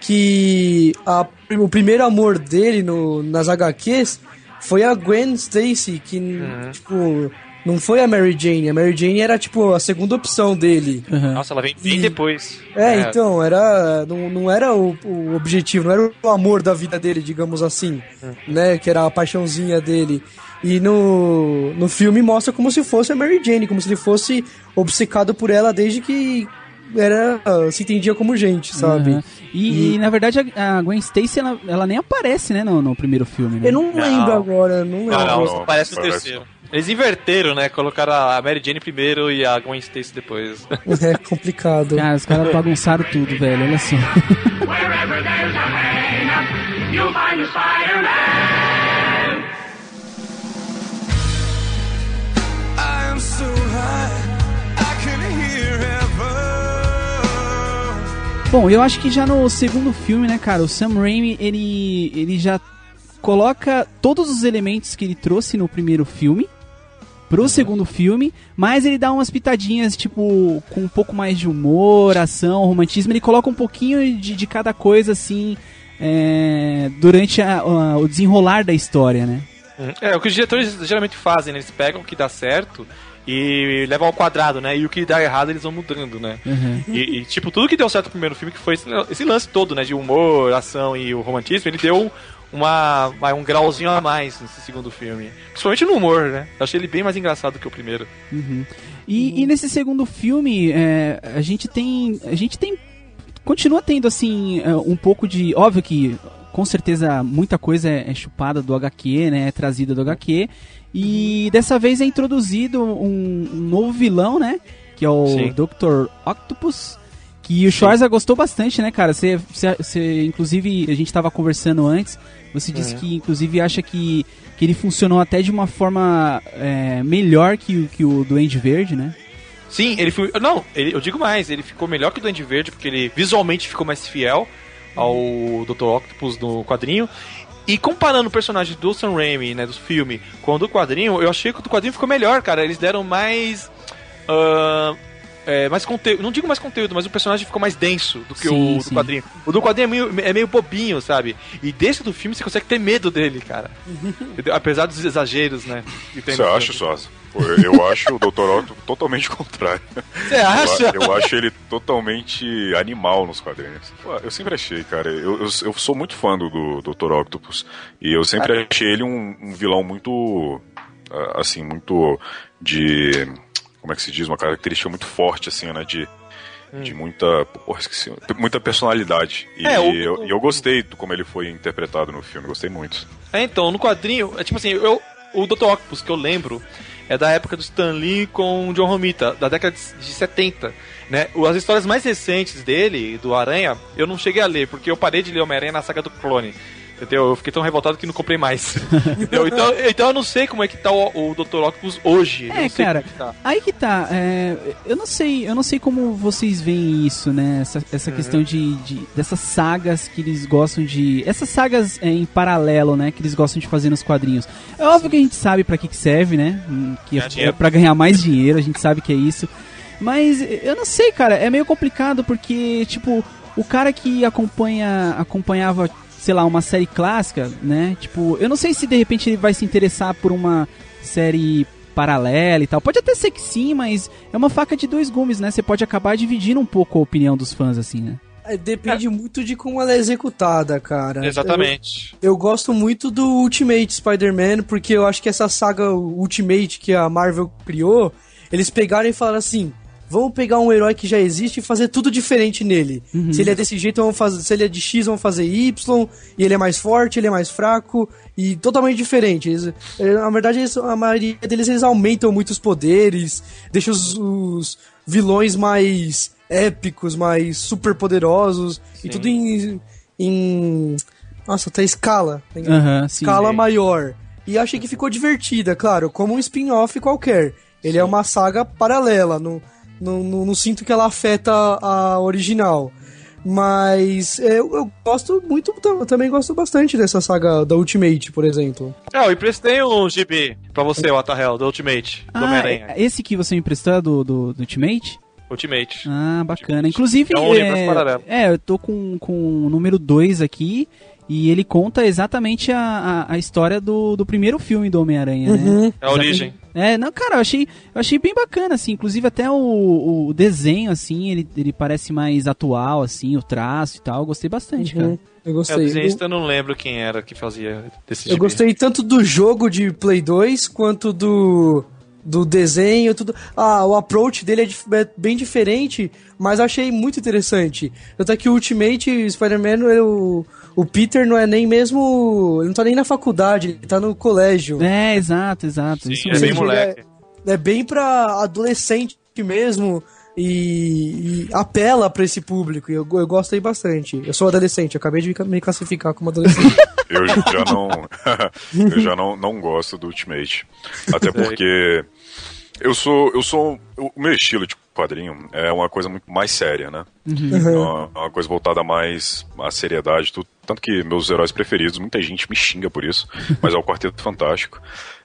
D: que a- o primeiro amor dele no, nas HQs foi a Gwen Stacy, que, tipo, não foi a Mary Jane. A Mary Jane era, tipo, a segunda opção dele.
B: Aham.
C: Nossa, ela vem bem
D: E-
C: depois.
D: É, então, era. Não, não era o, o objetivo, não era o amor da vida dele, digamos assim. Né? Que era a paixãozinha dele. E no, no filme mostra como se fosse a Mary Jane, como se ele fosse obcecado por ela desde que. era se entendia como gente, sabe?
B: Uhum. E, e, na verdade a, a Gwen Stacy ela, ela nem aparece, né, no, no primeiro filme. Né?
D: Eu não,
C: Não.
D: lembro agora, não lembro.
C: Não, não,
E: não,
C: aparece no terceiro. Eles inverteram, né? Colocaram a Mary Jane primeiro e a Gwen Stacy depois.
D: É complicado.
B: Cara, os caras bagunçaram tudo, velho, olha só.
G: Wherever there's a man, you'll find a Spider-Man.
H: I am so high, I can hear heaven.
B: Bom, eu acho que já no segundo filme, né, cara, o Sam Raimi, ele, ele já coloca todos os elementos que ele trouxe no primeiro filme pro segundo filme, mas ele dá umas pitadinhas, tipo, com um pouco mais de humor, ação, romantismo, ele coloca um pouquinho de, de cada coisa, assim, é, durante a- a- o desenrolar da história, né?
C: É, o que os diretores geralmente fazem, né? Eles pegam o que dá certo e levam ao quadrado, né? E o que dá errado eles vão mudando, né?
B: Uhum.
C: E, e, tipo, tudo que deu certo no primeiro filme, que foi esse, esse lance todo, né? De humor, ação e o romantismo, ele deu uma, um grauzinho a mais nesse segundo filme. Principalmente no humor, né? Eu achei ele bem mais engraçado que o primeiro.
B: Uhum. E, e nesse segundo filme, é, a gente tem. A gente tem. Continua tendo, assim, é, um pouco de. Óbvio que, com certeza, muita coisa é, é chupada do HQ, né? É trazida do HQ. E dessa vez é introduzido um, um novo vilão, né? Que é o
C: Sim.
B: Dr. Octopus. Que o Schwarza gostou bastante, né, cara? Você, você, você- inclusive, a gente tava conversando antes. Você disse que, inclusive, acha que, que ele funcionou até de uma forma é, melhor que, o- que o Duende Verde, né?
C: Sim, ele foi. Não, ele- eu digo mais, ele ficou melhor que o Duende Verde, porque ele visualmente ficou mais fiel ao Dr. Octopus no quadrinho. E comparando o personagem do Sam Raimi, né, do filme, com o do quadrinho, eu achei que o do quadrinho ficou melhor, cara. Eles deram mais. ah, é, mais conteúdo. Não digo mais conteúdo, mas o personagem ficou mais denso do que
B: Sim,
C: o do
B: sim.
C: quadrinho. O do quadrinho é meio, é meio bobinho, sabe? E desse do filme você consegue ter medo dele, cara. Entendeu? Apesar dos exageros, né?
E: Você acha,
C: filme.
E: Sosa? Eu eu acho o Dr. Otto totalmente contrário.
C: Você
E: Eu,
C: acha?
E: a- eu acho ele totalmente animal nos quadrinhos. Eu sempre achei, cara. Eu, eu, eu sou muito fã do, do Dr. Octopus. E eu sempre achei ele um, um vilão muito. Assim, muito. De. Como é que se diz? Uma característica muito forte, assim, né? De. De muita. Porra, esqueci. Muita personalidade. E
C: É, o-
E: eu, e eu gostei do como ele foi interpretado no filme. Gostei muito.
C: É, então, no quadrinho, é tipo assim, eu, o Dr. Octopus que eu lembro é da época do Stan Lee com o John Romita, da década de de 70. Né? O- As histórias mais recentes dele, do Aranha, eu não cheguei a ler, porque eu parei de ler Homem-Aranha na saga do clone. Entendeu? Eu fiquei tão revoltado que não comprei mais. Entendeu? Então, então eu não sei como é que tá o, o Dr. Octopus hoje.
B: É, cara.
C: como que tá.
B: Aí que tá. é, eu não sei, eu não sei como vocês veem isso, né? Essa, essa questão de, de- dessas sagas que eles gostam de, essas sagas é, em paralelo, né? Que eles gostam de fazer nos quadrinhos. É óbvio que a gente sabe pra que, que serve, né? hum, Que é, é para ganhar mais dinheiro. A gente sabe que é isso. Mas eu não sei, cara. É meio complicado porque tipo o cara que acompanha acompanhava sei lá, uma série clássica, né? Tipo, eu não sei se de repente ele vai se interessar por uma série paralela e tal. Pode até ser que sim, mas é uma faca de dois gumes, né? Você pode acabar dividindo um pouco a opinião dos fãs, assim, né?
D: É, depende muito de como ela é executada, cara.
C: Exatamente.
D: Eu, eu gosto muito do Ultimate Spider-Man, porque eu acho que essa saga Ultimate que a Marvel criou, eles pegaram e falaram assim: vamos pegar um herói que já existe e fazer tudo diferente nele. Se ele é desse jeito, vamos fazer. Se ele é de X, vamos fazer Y, e ele é mais forte, ele é mais fraco, e totalmente diferente. Eles- eh, na verdade, eles- a maioria deles eles aumentam muito os poderes, deixam os, os vilões mais épicos, mais super poderosos, e tudo em. em nossa, até escala. Em
B: Aham, sim.
D: escala maior. E achei que ficou divertida, claro, como um spin-off qualquer. Ele é uma saga paralela, não, não, não, não sinto que ela afeta a original. Mas é, eu, eu gosto muito, eu também gosto bastante dessa saga da Ultimate, por exemplo.
C: É, eu emprestei um GB pra você, o Atahel, do Ultimate, do
B: Ah,
C: Homem-Aranha.
B: é- esse que você me emprestou é do, do, do Ultimate?
C: Ultimate.
B: Ah, bacana. Inclusive,
C: É um paralelo.
B: é, eu tô com, com o número 2 aqui e ele conta exatamente a, a, a história do, do primeiro filme do Homem-Aranha, né?
C: É a origem.
B: É, não, cara, eu achei, eu achei bem bacana, assim, inclusive até o, o desenho, assim, ele, ele parece mais atual, assim, o traço e tal, eu gostei bastante, cara.
D: Eu
C: É, o
D: gostei.
C: desenhista eu não lembro quem era que fazia desse
D: eu
C: gibi.
D: gostei tanto do jogo de Play 2 quanto do do desenho, tudo. Ah, o approach dele é, dif- é bem diferente, mas achei muito interessante. Tanto é que o Ultimate Spider-Man, o, o Peter não é nem mesmo. Ele não tá nem na faculdade, ele tá no colégio.
B: É, exato, exato. Isso
C: é
B: mesmo.
C: bem moleque.
D: É, é bem pra adolescente mesmo. E, e apela pra esse público. E eu, eu gostei bastante. Eu sou adolescente, eu acabei de me classificar como adolescente.
E: Eu já não. eu já não, não gosto do Ultimate. Até porque. Eu sou. Eu sou. O meu estilo de quadrinho é uma coisa muito mais séria, né? É uma, uma coisa voltada mais à seriedade, tudo. Tanto que meus heróis preferidos, muita gente me xinga por isso, mas é o Quarteto Fantástico.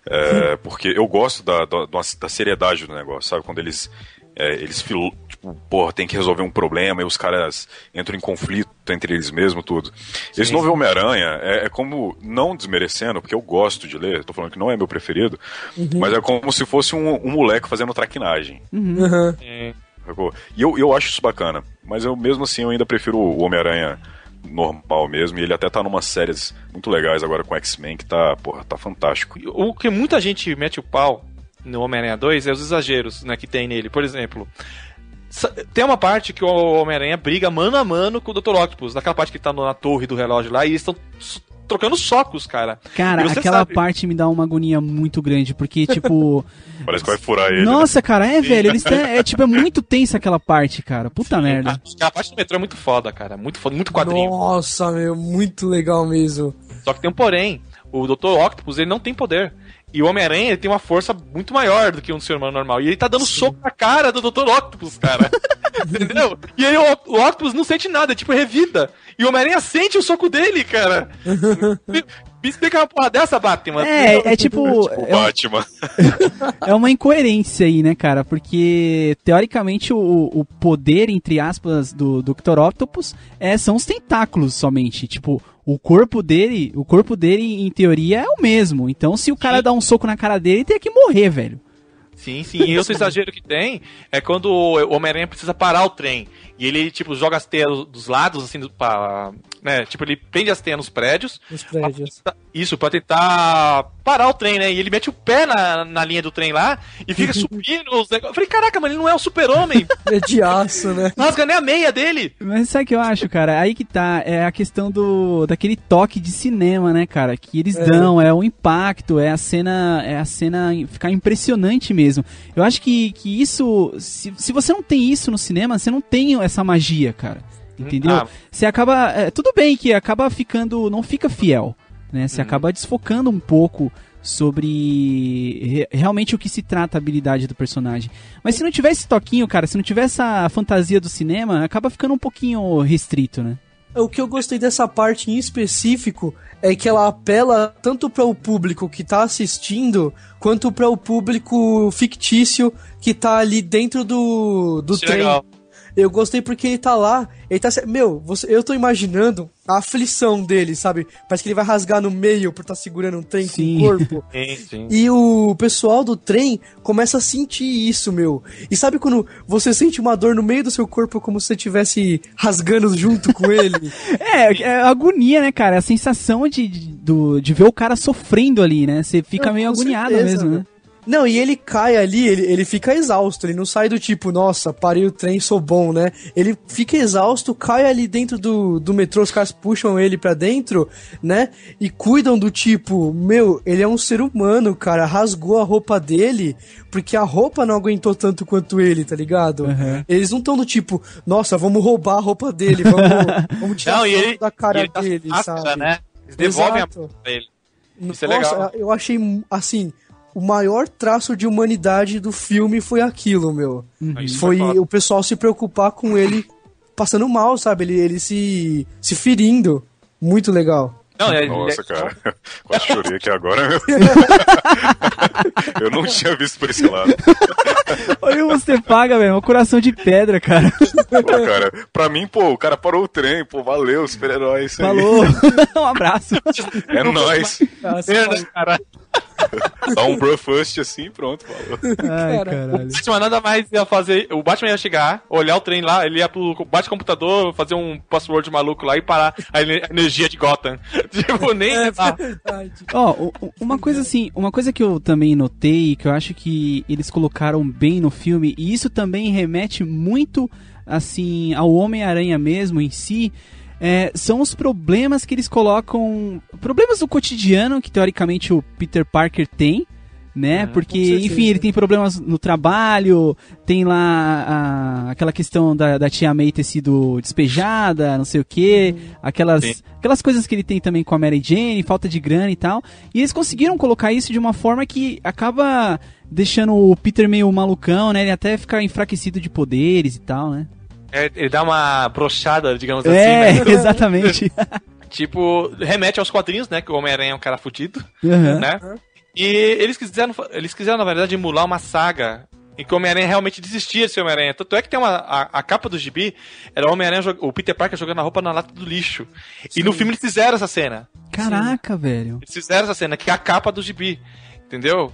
E: É, porque eu gosto da, da, da seriedade do negócio, sabe? Quando eles. É, eles filo, tipo, porra, tem que resolver um problema e os caras entram em conflito entre eles mesmos, tudo. Esse novo Homem-Aranha é, é como, não desmerecendo, porque eu gosto de ler, tô falando que não é meu preferido, mas é como se fosse um, um moleque fazendo traquinagem. Sacou? E eu, eu acho isso bacana. Mas eu mesmo assim eu ainda prefiro o Homem-Aranha normal mesmo. E ele até tá numa séries muito legais agora com X-Men, que tá, porra, tá fantástico.
C: O que muita gente mete o pau no Homem-Aranha 2 é os exageros né, que tem nele. Por exemplo, tem uma parte que o Homem-Aranha briga mano a mano com o Dr. Octopus, naquela parte que ele tá na torre do relógio lá, e eles estão trocando socos, cara.
B: Cara, aquela
C: sabe-
B: parte me dá uma agonia muito grande, porque, tipo.
E: Parece que vai furar ele. né?
B: nossa, cara, é, velho, eles têm. É, tipo, é muito tensa aquela parte, cara. Puta merda.
C: Aquela parte do metrô é muito foda, cara. Muito foda, muito quadrinho.
D: Nossa, meu, muito legal mesmo.
C: Só que tem um porém. O Dr. Octopus, ele não tem poder. E o Homem-Aranha, ele tem uma força muito maior do que um ser humano normal. E ele tá dando soco na cara do Dr. Octopus, cara. Entendeu? E aí o, o Octopus não sente nada, é tipo revida. E o Homem-Aranha sente o soco dele, cara. me, explica uma porra dessa, Batman.
B: É, é tipo.
E: O
B: É,
E: Batman.
B: é uma incoerência aí, né, cara? Porque, teoricamente, o, o poder, entre aspas, do Dr. Octopus é, são os tentáculos somente. Tipo, o corpo dele, o corpo dele, em teoria, é o mesmo. Então, se o cara
C: Sim.
B: dá um soco na cara dele, ele tem que morrer, velho.
C: Sim, sim. E outro exagero que tem é quando o Homem-Aranha precisa parar o trem. E ele, tipo, joga as teias dos lados, assim, pra, né? Tipo, ele prende as teias nos prédios.
D: Nos prédios.
C: pra tentar- isso, pra tentar parar o trem, né? E ele mete o pé na, na linha do trem lá e fica subindo os negócios. Eu falei, caraca, mas ele não é o super-homem.
D: É de aço, né?
C: Rasga nem a meia dele.
B: Mas sabe o que eu acho, cara? Aí que tá, é a questão do daquele toque de cinema, né, cara? Que eles
D: É.
B: dão, é o impacto, é a cena, é a cena ficar impressionante mesmo. Eu acho que, que isso, se, se você não tem isso no cinema, você não tem essa magia, cara. Entendeu?
C: Ah.
B: Você acaba, é, tudo bem que acaba ficando, não fica fiel, né? Você acaba desfocando um pouco sobre re- realmente o que se trata a habilidade do personagem. Mas se não tiver esse toquinho, cara, se não tiver essa fantasia do cinema, acaba ficando um pouquinho restrito, né?
D: O que eu gostei dessa parte em específico é que ela apela tanto para o público que tá assistindo, quanto para o público fictício que tá ali dentro do, do
C: Isso é
D: trem.
C: legal.
D: Eu gostei porque ele tá lá, ele tá. se- Meu, você, eu tô imaginando a aflição dele, sabe? Parece que ele vai rasgar no meio por estar segurando um trem
B: Sim.
D: com o corpo.
C: Sim, sim.
D: E o pessoal do trem começa a sentir isso, meu. E sabe quando você sente uma dor no meio do seu corpo como se você estivesse rasgando junto com ele?
B: É, é agonia, né, cara? A sensação de, de, de ver o cara sofrendo ali, né? Você fica
D: Não,
B: meio agoniado
D: certeza,
B: mesmo, né?
D: Não, e ele cai ali, ele, ele fica exausto, ele não sai do tipo, nossa, parei o trem, sou bom, né? Ele fica exausto, cai ali dentro do, do metrô, os caras puxam ele pra dentro, né? E cuidam do tipo, meu, ele é um ser humano, cara, rasgou a roupa dele, porque a roupa não aguentou tanto quanto ele, tá ligado?
B: Uhum.
D: Eles não estão do tipo, nossa, vamos roubar a roupa dele, vamos, vamos tirar
C: Não, ele,
D: da cara dele,
C: máscara,
D: sabe?
C: né? Eles devolvem
D: Exato.
C: a máscara pra ele. Isso
D: Nossa,
C: é legal.
D: eu achei, assim, o maior traço de humanidade do filme foi aquilo, meu.
C: Isso
D: Foi
C: foda.
D: o pessoal se preocupar com ele passando mal, sabe? Ele, ele se, se ferindo. Muito legal.
C: Não, é,
E: Nossa,
C: é-
E: cara. Quase chorei aqui agora, meu. Eu não tinha visto por esse lado.
B: Olha o você paga, velho. É um coração de pedra, cara.
E: Pô, cara, pra mim, pô, o cara parou o trem, pô, valeu, super-herói.
B: Falou. um abraço.
E: É nóis.
C: Merda, cara.
E: Dá um brufust assim, pronto, falou.
B: Ai,
D: Cara,
B: caralho.
C: O Batman nada mais ia fazer. O Batman ia chegar, olhar o trem lá, ele ia pro bate-computador, fazer um password maluco lá e parar a ene- energia de Gotham. tipo, nem.
D: É
C: ah,
D: verdade.
B: Ó, o- o- uma coisa assim, uma coisa que eu também notei, que eu acho que eles colocaram bem no filme, e isso também remete muito, assim, ao Homem-Aranha mesmo em si, é, são os problemas que eles colocam. Problemas do cotidiano que teoricamente o Peter Parker tem. Né? Porque,
D: com certeza.
B: enfim, ele tem problemas no trabalho, tem lá a- aquela questão da, da tia May ter sido despejada, não sei o quê, aquelas,
C: Sim.
B: aquelas coisas que ele tem também com a Mary Jane, falta de grana e tal. E eles conseguiram colocar isso de uma forma que acaba deixando o Peter meio malucão, né? Ele até fica enfraquecido de poderes e tal, né?
C: É, ele dá uma brochada, digamos
B: é,
C: assim, né?
B: exatamente.
C: Tipo, remete aos quadrinhos, né? Que o Homem-Aranha é um cara fudido,
B: Aham.
C: né? E eles quiseram, eles quiseram, na verdade, emular uma saga em que o Homem-Aranha realmente desistia de ser Homem-Aranha. Tanto é que tem uma. A, a capa do gibi era o Homem-Aranha, o Peter Parker jogando a roupa na lata do lixo. E no filme eles fizeram essa cena.
B: Caraca, velho.
C: Eles fizeram essa cena, que é a capa do gibi. Entendeu?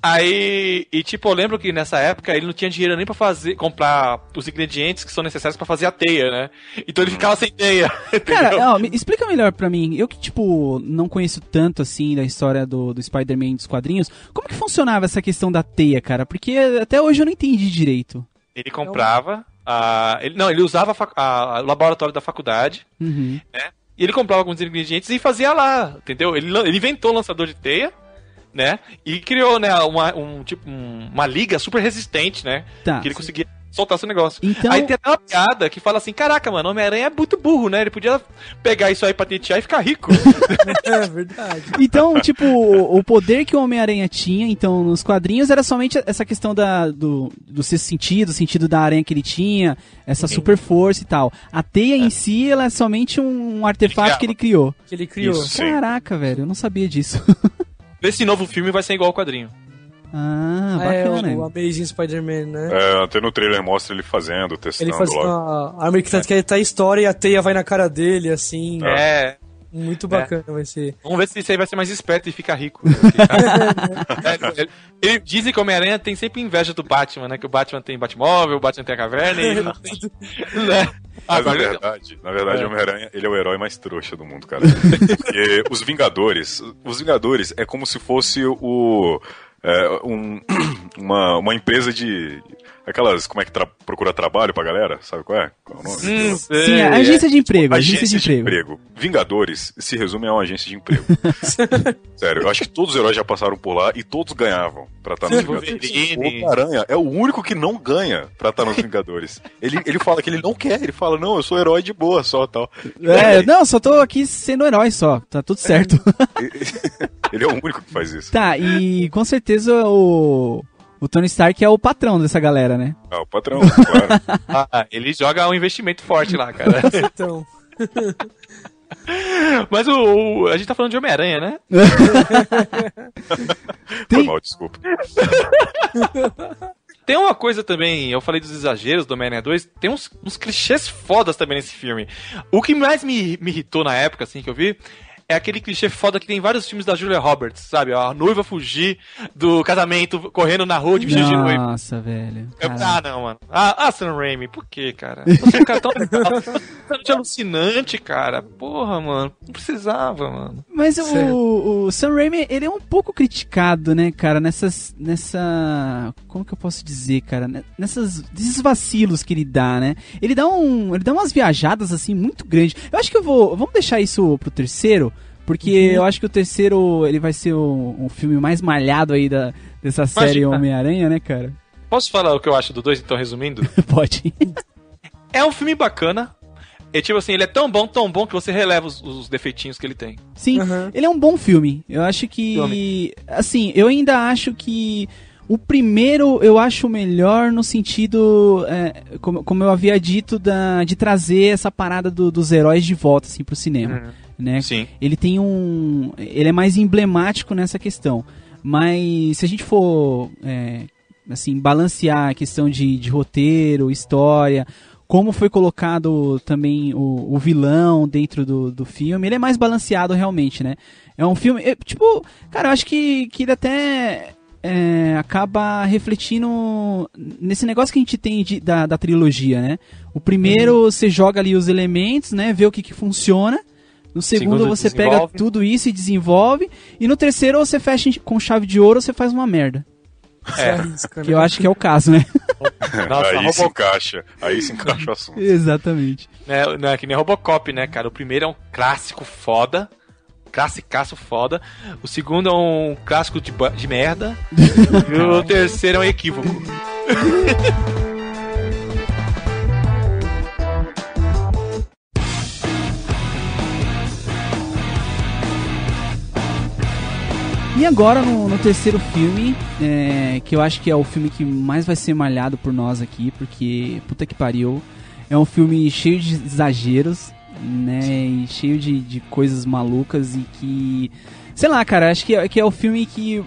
C: Aí, e tipo, eu lembro que nessa época ele não tinha dinheiro nem pra fazer, comprar os ingredientes que são necessários pra fazer a teia, né? Então ele ficava sem teia.
B: Cara, ó, me explica melhor pra mim. Eu que, tipo, não conheço tanto, assim, da história do, do Spider-Man dos quadrinhos. Como que funcionava essa questão da teia, cara? Porque até hoje eu não entendi direito.
C: Ele comprava. a- ele, não, ele usava o laboratório da faculdade.
B: Uhum.
C: E ele comprava alguns ingredientes e fazia lá, entendeu? Ele, ele inventou o lançador de teia, né? E criou, né, uma, um, tipo, um- uma liga super resistente, né?
B: Tá.
C: Que ele conseguia soltar esse negócio.
B: Então-
C: Aí tem até uma piada que fala assim, caraca, mano, o Homem-Aranha é muito burro, né? Ele podia pegar isso aí, patentear e ficar rico.
D: É verdade.
B: Então, tipo, o poder que o Homem-Aranha tinha, então, nos quadrinhos, era somente essa questão da, do, do sexto sentido, o sentido da aranha que ele tinha, essa super força e tal. A teia em si, ela é somente um, artefato que ele criou.
D: Que ele criou.
E: Isso.
B: Caraca, velho, eu não sabia disso.
C: Esse novo filme vai ser igual ao quadrinho.
B: ah,
D: é,
B: bacana.
D: o Amazing Spider-Man, né?
E: É, até no trailer mostra ele fazendo, testando
D: Ele faz
E: lá.
D: uma arma que tá, que tá a história e a teia vai na cara dele, assim.
C: É.
D: Muito bacana vai ser.
C: Vamos ver se esse aí vai ser mais esperto e ficar rico. É, ele- ele- dizem que o Homem-Aranha tem sempre inveja do Batman, né? Que o Batman tem Batmóvel, o Batman tem a caverna e ele não tem. Né?
E: Mas na verdade, na verdade,
C: É.
E: o Homem-Aranha, ele é o herói mais trouxa do mundo, cara. Porque os Vingadores, os Vingadores é como se fosse o é, um- uma, uma empresa de aquelas, como é que tra- procura trabalho pra galera, sabe qual é? Qual é o nome?
B: Sim, a
C: é.
B: agência de emprego,
E: Agência,
B: agência de emprego.
E: Vingadores se resume a uma agência de emprego. Sério, eu acho que todos os heróis já passaram por lá e todos ganhavam pra estar nos Vingadores. O Homem-Aranha é o único que não ganha pra estar nos Vingadores. Ele, ele fala que ele não quer, ele fala, não, eu sou herói de boa só tal.
B: É, não, só tô aqui sendo herói só, tá tudo certo.
E: Ele é o único que faz isso.
B: tá, e com certeza o, o Tony Stark é o patrão dessa galera, né?
E: Ah, o patrão, claro.
C: Ah, ele joga um investimento forte lá, cara.
D: Então,
C: Mas o, o- a gente tá falando de Homem-Aranha, né?
E: Foi
B: Tem-
E: mal, desculpa.
C: Tem uma coisa também, eu falei dos exageros do Homem-Aranha 2, tem uns, uns clichês fodas também nesse filme. O que mais me, me irritou na época, assim, que eu vi, é aquele clichê foda que tem em vários filmes da Julia Roberts, sabe? A noiva fugir do casamento, correndo na rua de vestido de noiva.
B: Nossa, velho.
C: Eu- ah, não, mano. Ah, ah, Sam Raimi, por que, cara? Você é um cara tão legal, tão alucinante, cara. Porra, mano. Não precisava, mano.
B: Mas o,
D: Certo.
B: o Sam Raimi, ele é um pouco criticado, né, cara, nessas, nessa, como que eu posso dizer, cara, nessas, desses vacilos que ele dá, né? Ele dá um, ele dá umas viajadas, assim, muito grandes. Eu acho que eu vou, vamos deixar isso pro terceiro, porque eu acho que o terceiro, ele vai ser o, o filme mais malhado aí da, dessa série. Homem-Aranha, né, cara?
C: Posso falar o que eu acho do dois, então, resumindo?
B: Pode.
C: É um filme bacana. É tipo assim, ele é tão bom, tão bom que você releva os, os defeitinhos que ele tem.
B: Sim,
D: Aham.
B: ele é um bom filme. Eu acho que.
C: Filme.
B: Assim, eu ainda acho que. O primeiro eu acho melhor no sentido, é, como, como eu havia dito, da, de trazer essa parada do- dos heróis de volta assim, pro cinema. Né?
C: Sim.
B: Ele tem um. Ele é mais emblemático nessa questão. Mas se a gente for é, assim, balancear a questão de, de roteiro, história, como foi colocado também o, o vilão dentro do, do filme. Ele é mais balanceado realmente, né? É um filme. é, tipo, cara, eu acho que, que ele até é, acaba refletindo nesse negócio que a gente tem de- da, da trilogia, né? O primeiro você joga ali os elementos, né? Vê o que, que funciona. No segundo,
C: Segundo,
B: você pega tudo isso e desenvolve. E no terceiro você fecha com chave de ouro ou você faz uma merda.
C: É.
B: Que eu acho que é o caso, né?
C: Nossa,
E: aí se
C: Robo-
E: encaixa. Aí se encaixa o assunto.
B: Exatamente.
C: né, não é que nem Robocop, né, cara? O primeiro é um clássico foda. Classicaço foda. O segundo é um clássico de, de merda. e o terceiro é um equívoco.
B: E agora no, no terceiro filme, é, que eu acho que é o filme que mais vai ser malhado por nós aqui, porque puta que pariu, é um filme cheio de exageros, né, e cheio de, de coisas malucas e que, sei lá, cara, acho que, é- que é o filme que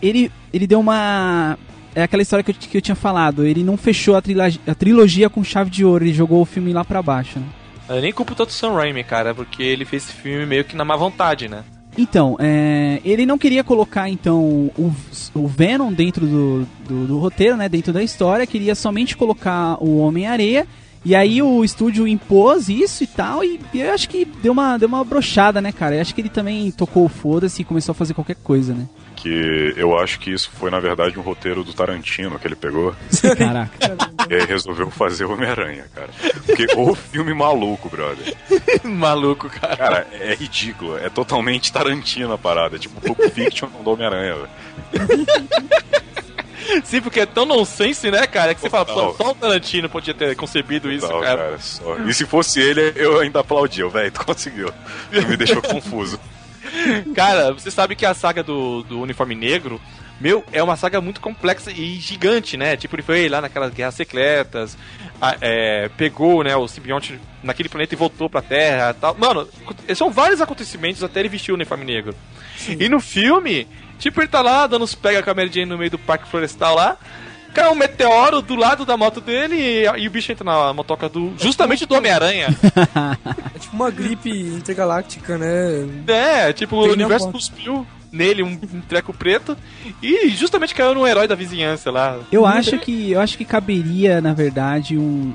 B: ele, ele deu uma é aquela história que eu, que eu tinha falado, ele não fechou a, trilogia, a trilogia com chave de ouro, ele jogou o filme lá pra baixo, né?
C: Eu nem culpo tanto o Sam Raimi, cara, porque ele fez esse filme meio que na má vontade, né?
B: Então, é, ele não queria colocar então o, o Venom dentro do, do, do roteiro, né, dentro da história, queria somente colocar o Homem-Areia. E aí o estúdio impôs isso e tal, e eu acho que deu uma, deu uma brochada, né, cara? Eu acho que ele também tocou o foda-se e começou a fazer qualquer coisa, né?
E: Que eu acho que isso foi, na verdade, um roteiro do Tarantino que ele pegou
B: Caraca.
E: e aí resolveu fazer o Homem-Aranha, cara. Porque o filme maluco, brother.
C: Maluco, cara.
E: Cara, é ridículo. É totalmente Tarantino a parada. Tipo Pulp Fiction do Homem-Aranha, velho.
C: Sim, porque é tão nonsense, né, cara? Que você fala,
E: Total.
C: pô, só o Tarantino podia ter concebido isso, cara.
E: cara, só. E se fosse ele, eu ainda aplaudia. Velho, tu conseguiu. Me deixou confuso.
C: Cara, você sabe que a saga do, do uniforme negro, meu, é uma saga muito complexa e gigante, né? Tipo, ele foi lá naquelas guerras secretas, a- é, pegou, né, o simbionte naquele planeta e voltou pra Terra e tal. Mano, são vários acontecimentos até ele vestir o uniforme negro. E no filme, tipo, ele tá lá dando os pega com a Mary Jane no meio do parque florestal lá. Cai um meteoro do lado da moto dele e, e o bicho entra na motoca do. Justamente do Homem-Aranha.
D: É tipo uma gripe intergaláctica, né?
C: É, tipo, o
D: Tem na
C: universo cuspiu nele um, um treco preto e justamente caiu no herói da vizinhança lá.
B: Eu acho que eu acho que caberia, na verdade, um,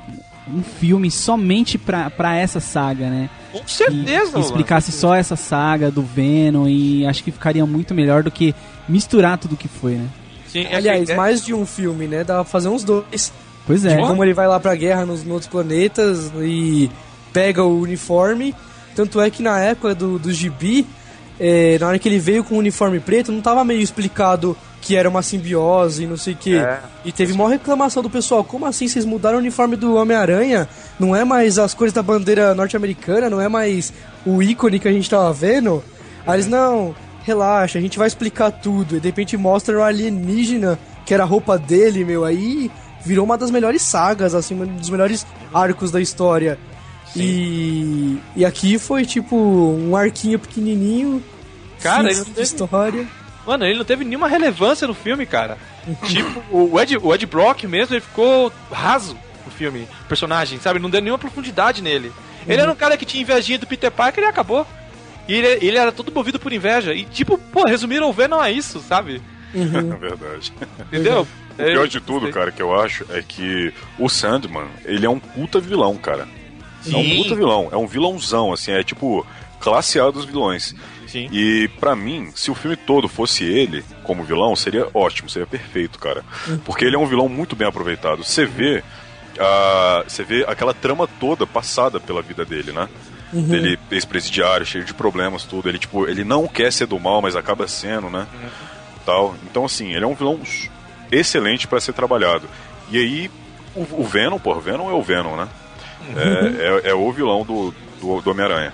B: um filme somente pra, pra essa saga, né?
C: Com certeza,
B: que explicasse só essa saga do Venom e acho que ficaria muito melhor do que misturar tudo que foi, né?
C: Sim, é
D: Aliás,
C: é-
D: mais de um filme, né? Dá pra fazer uns dois.
B: Pois é.
D: De como ele vai lá pra guerra nos, nos outros planetas e pega o uniforme. Tanto é que na época do, do gibi, é, na hora que ele veio com o uniforme preto, não tava meio explicado que era uma simbiose e não sei o que.
C: É.
D: E teve maior reclamação do pessoal. Como assim vocês mudaram o uniforme do Homem-Aranha? Não é mais as cores da bandeira norte-americana? Não é mais o ícone que a gente tava vendo? Aí eles, não, relaxa, a gente vai explicar tudo. E de repente mostra o alienígena, que era a roupa dele, meu. Aí virou uma das melhores sagas, assim, um dos melhores arcos da história. E, e aqui foi tipo um arquinho pequenininho.
C: Cara, ele não teve-
D: história.
C: Mano, ele não teve nenhuma relevância no filme, cara. tipo, o Ed, o Ed Brock mesmo, ele ficou raso no filme, o personagem, sabe? Não deu nenhuma profundidade nele. Ele era um cara que tinha invejinha do Peter Parker e acabou. E ele, ele era todo movido por inveja. E tipo, pô, resumiram o Venom a isso, sabe?
E: É verdade.
C: Entendeu?
E: O pior de tudo, cara, que eu acho é que o Sandman, ele é um puta vilão, cara. É um
C: Sim.
E: puta vilão, é um vilãozão, assim, é tipo classe A dos vilões.
C: Sim.
E: E pra mim, se o filme todo fosse ele como vilão, seria ótimo, seria perfeito, cara. Porque ele é um vilão muito bem aproveitado. Você vê, ah, você vê aquela trama toda passada pela vida dele, né? Ele ex-presidiário, cheio de problemas, tudo. Ele tipo, ele não quer ser do mal, mas acaba sendo, né? Tal. Então assim, ele é um vilão excelente pra ser trabalhado. E aí o, o Venom, pô, o Venom é o Venom, né? É, é- é o vilão do, do, do Homem-Aranha.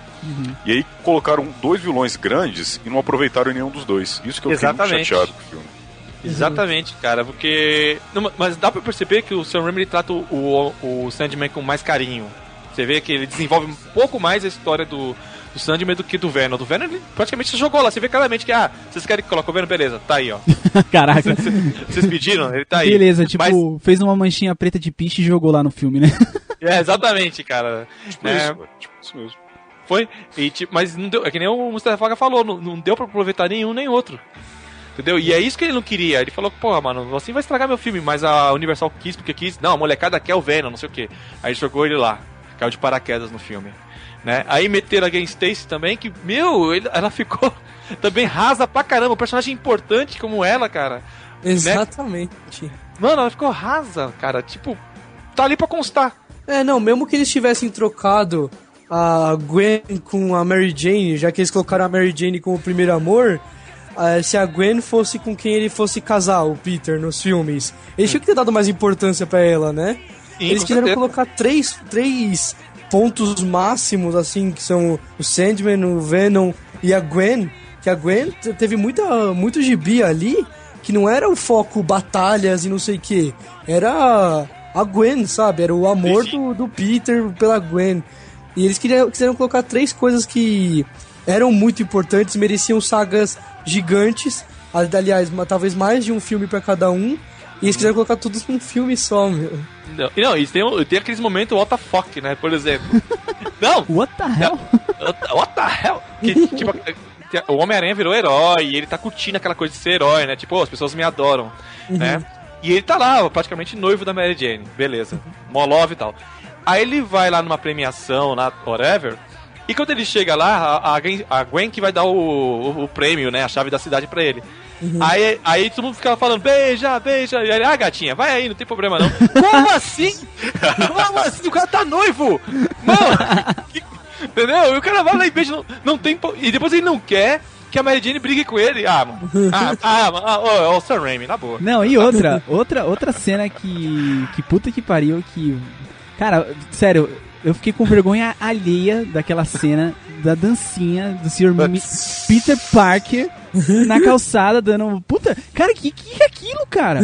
E: E aí colocaram dois vilões grandes e não aproveitaram nenhum dos dois. Isso que eu fiquei muito
C: Exatamente.
E: chateado com o filme.
C: Exatamente, cara, porque. Não, mas dá pra perceber que o Sam Raimi trata o, o, o Sandman com mais carinho. Você vê que ele desenvolve um pouco mais a história do, do Sandman do que do Venom. Do Venom ele praticamente se jogou lá. Você vê claramente que, ah, vocês querem que coloque o Venom? Beleza, tá aí, ó.
B: Caraca.
C: Vocês pediram? Ele tá aí.
B: Beleza, tipo,
C: Mas-
B: fez uma manchinha preta de piche e jogou lá no filme, né?
C: É, exatamente, cara.
E: Tipo
C: É,
E: isso. Tipo isso mesmo.
C: Foi. E, tipo, mas não deu. É que nem o Mustafa Faga falou, não, não deu pra aproveitar nenhum nem outro. Entendeu? E é isso que ele não queria. Ele falou, porra, mano, assim vai estragar meu filme, mas a Universal quis porque quis. Não, a molecada quer o Venom, não sei o quê. Aí jogou ele lá. Caiu de paraquedas no filme. Né? Aí meteram a Gwen Stacy também, que, meu, ela ficou também rasa pra caramba. Um personagem importante como ela, cara.
D: Exatamente.
C: Mano, ela ficou rasa, cara. Tipo, tá ali pra constar.
D: É, não, mesmo que eles tivessem trocado a Gwen com a Mary Jane, já que eles colocaram a Mary Jane como primeiro amor, eh, se a Gwen fosse com quem ele fosse casar, o Peter, nos filmes, eles tinham que ter dado mais importância pra ela, né?
C: Sim,
D: eles quiseram
C: certeza.
D: colocar três, três pontos máximos, assim, que são o Sandman, o Venom e a Gwen, que a Gwen te- teve muita, muito gibi ali, que não era o foco batalhas e não sei o que, era a Gwen, sabe? Era o amor do, do Peter pela Gwen. E eles queriam, quiseram colocar três coisas que eram muito importantes, mereciam sagas gigantes, ali- aliás, talvez mais de um filme pra cada um, e eles quiseram colocar tudo num filme só, meu.
C: Não, e não, e tem, tem aqueles momentos what the fuck, né? Por exemplo. não,
B: What the hell?
C: What the hell? Que, tipo, o Homem-Aranha virou herói e ele tá curtindo aquela coisa de ser herói, né? Tipo, "Oh, as pessoas me adoram, né? E ele tá lá, praticamente noivo da Mary Jane, beleza. Molov e tal. Aí ele vai lá numa premiação, lá, whatever. E quando ele chega lá, a, Gwen, a Gwen que vai dar o, o, o prêmio, né? A chave da cidade pra ele. Aí, aí todo mundo ficava falando, beija, beija. E ele, ah, gatinha, vai aí, não tem problema não. Como assim? Como assim? O cara tá noivo! Que- entendeu? E o cara vai lá e beija, não, não tem. E depois ele não quer que a Mary Jane brigue com ele. Ah, mano. Ah, ah, mano. Ah, ô, ô, Sam Raimi, na boa.
B: Não, e outra, outra, outra cena que. Que puta que pariu, que. Cara, sério, eu fiquei com vergonha alheia daquela cena da dancinha do Sr. Peter Parker na calçada dando. Puta, cara, que que é aquilo, cara?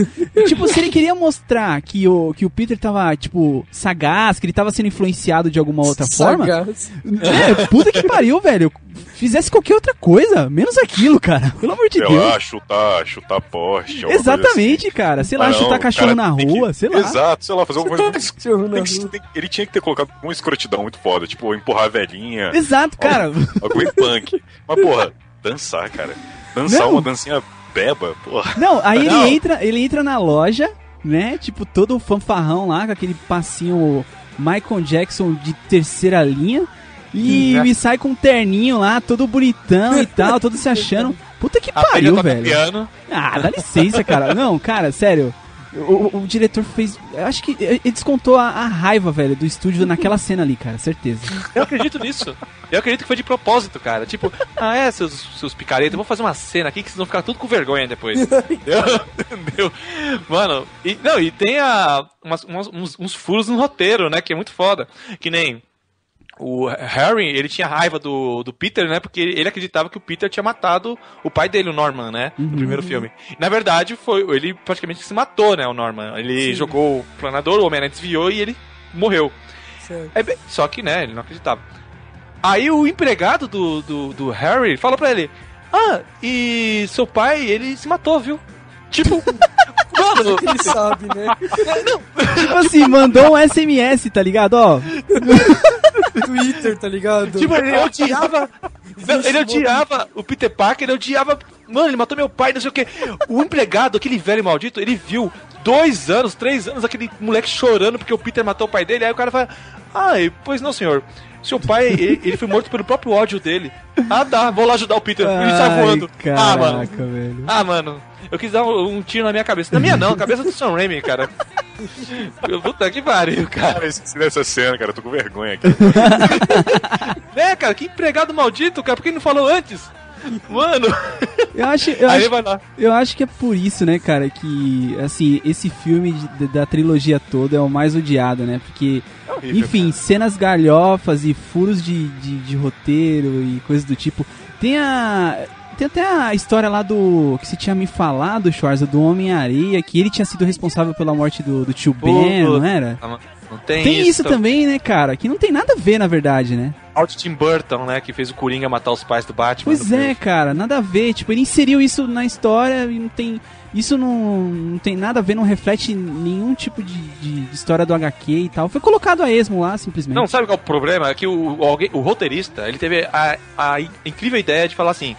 B: tipo, se ele queria mostrar que o, que o Peter tava, tipo, sagaz, que ele tava sendo influenciado de alguma outra forma.
D: Sagaz.
B: É, puta que pariu, velho. Fizesse qualquer outra coisa, menos aquilo, cara. Pelo amor de
E: Sei
B: Deus.
E: lá, chutar, chutar poste. alguma coisa
B: Exatamente, cara. Sei lá,
E: Ah, não,
B: chutar
E: o
B: cachorro
E: cara
B: na
E: tem que-
B: rua, sei lá.
E: Exato, sei lá, fazer alguma coisa.
D: Rua.
E: tem- ele tinha que ter colocado uma escrotidão muito foda, tipo, empurrar a velhinha,
B: Exato, cara.
E: algum punk. Mas, porra, dançar, cara. Dançar
B: Não.
E: uma dancinha beba, porra.
B: Não, aí
C: Não.
B: ele entra, ele entra na loja, né? Tipo, todo fanfarrão lá, com aquele passinho Michael Jackson de terceira linha. E,
C: Hum, é.
B: e sai com um terninho lá, todo bonitão e tal, todo se achando. Puta que
C: A
B: pariu, velho.
C: piano.
B: Ah, dá licença, cara. Não, cara, sério. O, o- diretor fez. Eu acho que ele descontou a, a raiva, velho, do estúdio naquela cena ali, cara, certeza.
C: Eu acredito nisso. Eu acredito que foi de propósito, cara. Tipo, ah, é, seus, seus picaretas, eu vou fazer uma cena aqui que vocês vão ficar tudo com vergonha depois. Entendeu? Entendeu? Mano, e, não, e tem a, umas- umas- uns, uns furos no roteiro, né? Que é muito foda. Que nem. O Harry, ele tinha raiva do, do Peter, né? Porque ele acreditava que o Peter tinha matado o pai dele, o Norman, né? No primeiro filme. Na verdade, foi ele praticamente se matou, né? O Norman. Ele jogou o planador, o Homem-Aranha desviou e ele morreu. É só que, né, ele não acreditava. Aí o empregado do, do, do Harry falou pra ele: Ah, e seu pai, ele se matou, viu? Tipo, mano,
D: Ele sabe, né?
B: tipo assim, mandou um SMS, tá ligado? Ó,
D: Twitter, tá ligado?
C: tipo, ele odiava. Não, ele odiava o Peter Parker, ele odiava. Mano, ele matou meu pai, não sei o que. O empregado, aquele velho maldito, ele viu dois anos, três anos, aquele moleque chorando porque o Peter matou o pai dele. Aí o cara fala: Ai, pois não, senhor. Seu pai, ele, ele foi morto pelo próprio ódio dele. Ah, tá, vou lá ajudar o Peter. Ele sai
B: Ai,
C: voando. Ah, mano.
B: Caraca, velho.
C: Ah, mano, eu quis dar um, um tiro na minha cabeça. Na minha não, na cabeça do Sam Raimi, cara. Puta que pariu, cara.
E: Cara, eu esqueci dessa cena, cara, eu tô com vergonha aqui.
C: É, cara, que empregado maldito, cara, por que ele não falou antes? Mano,
B: Eu acho, eu
C: aí
B: acho,
C: vai lá.
B: eu acho que é por isso, né, cara, que, assim, esse filme de- da trilogia toda é o mais odiado, né? Porque,
C: horrível,
B: enfim, cenas galhofas e furos de, de, de roteiro e coisas do tipo. Tem a. Tem até a história lá do. que você tinha me falado, Schwarza, do Homem-Areia, que ele tinha sido responsável pela morte do, do tio Ben, não era?
C: Não tem,
B: Tem isso também, né, cara? Que não tem nada a ver, na verdade, né?
C: Out Tim Burton, né? Que fez o Coringa matar os pais do Batman.
B: Pois é, cara, nada a ver. Tipo, ele inseriu isso na história e não tem. Isso não, não tem nada a ver, não reflete nenhum tipo de, de história do HQ e tal. Foi colocado a esmo lá, simplesmente.
C: Não, sabe qual é o problema? É que o, o, alguém- o roteirista, ele teve a, a incrível ideia de falar assim...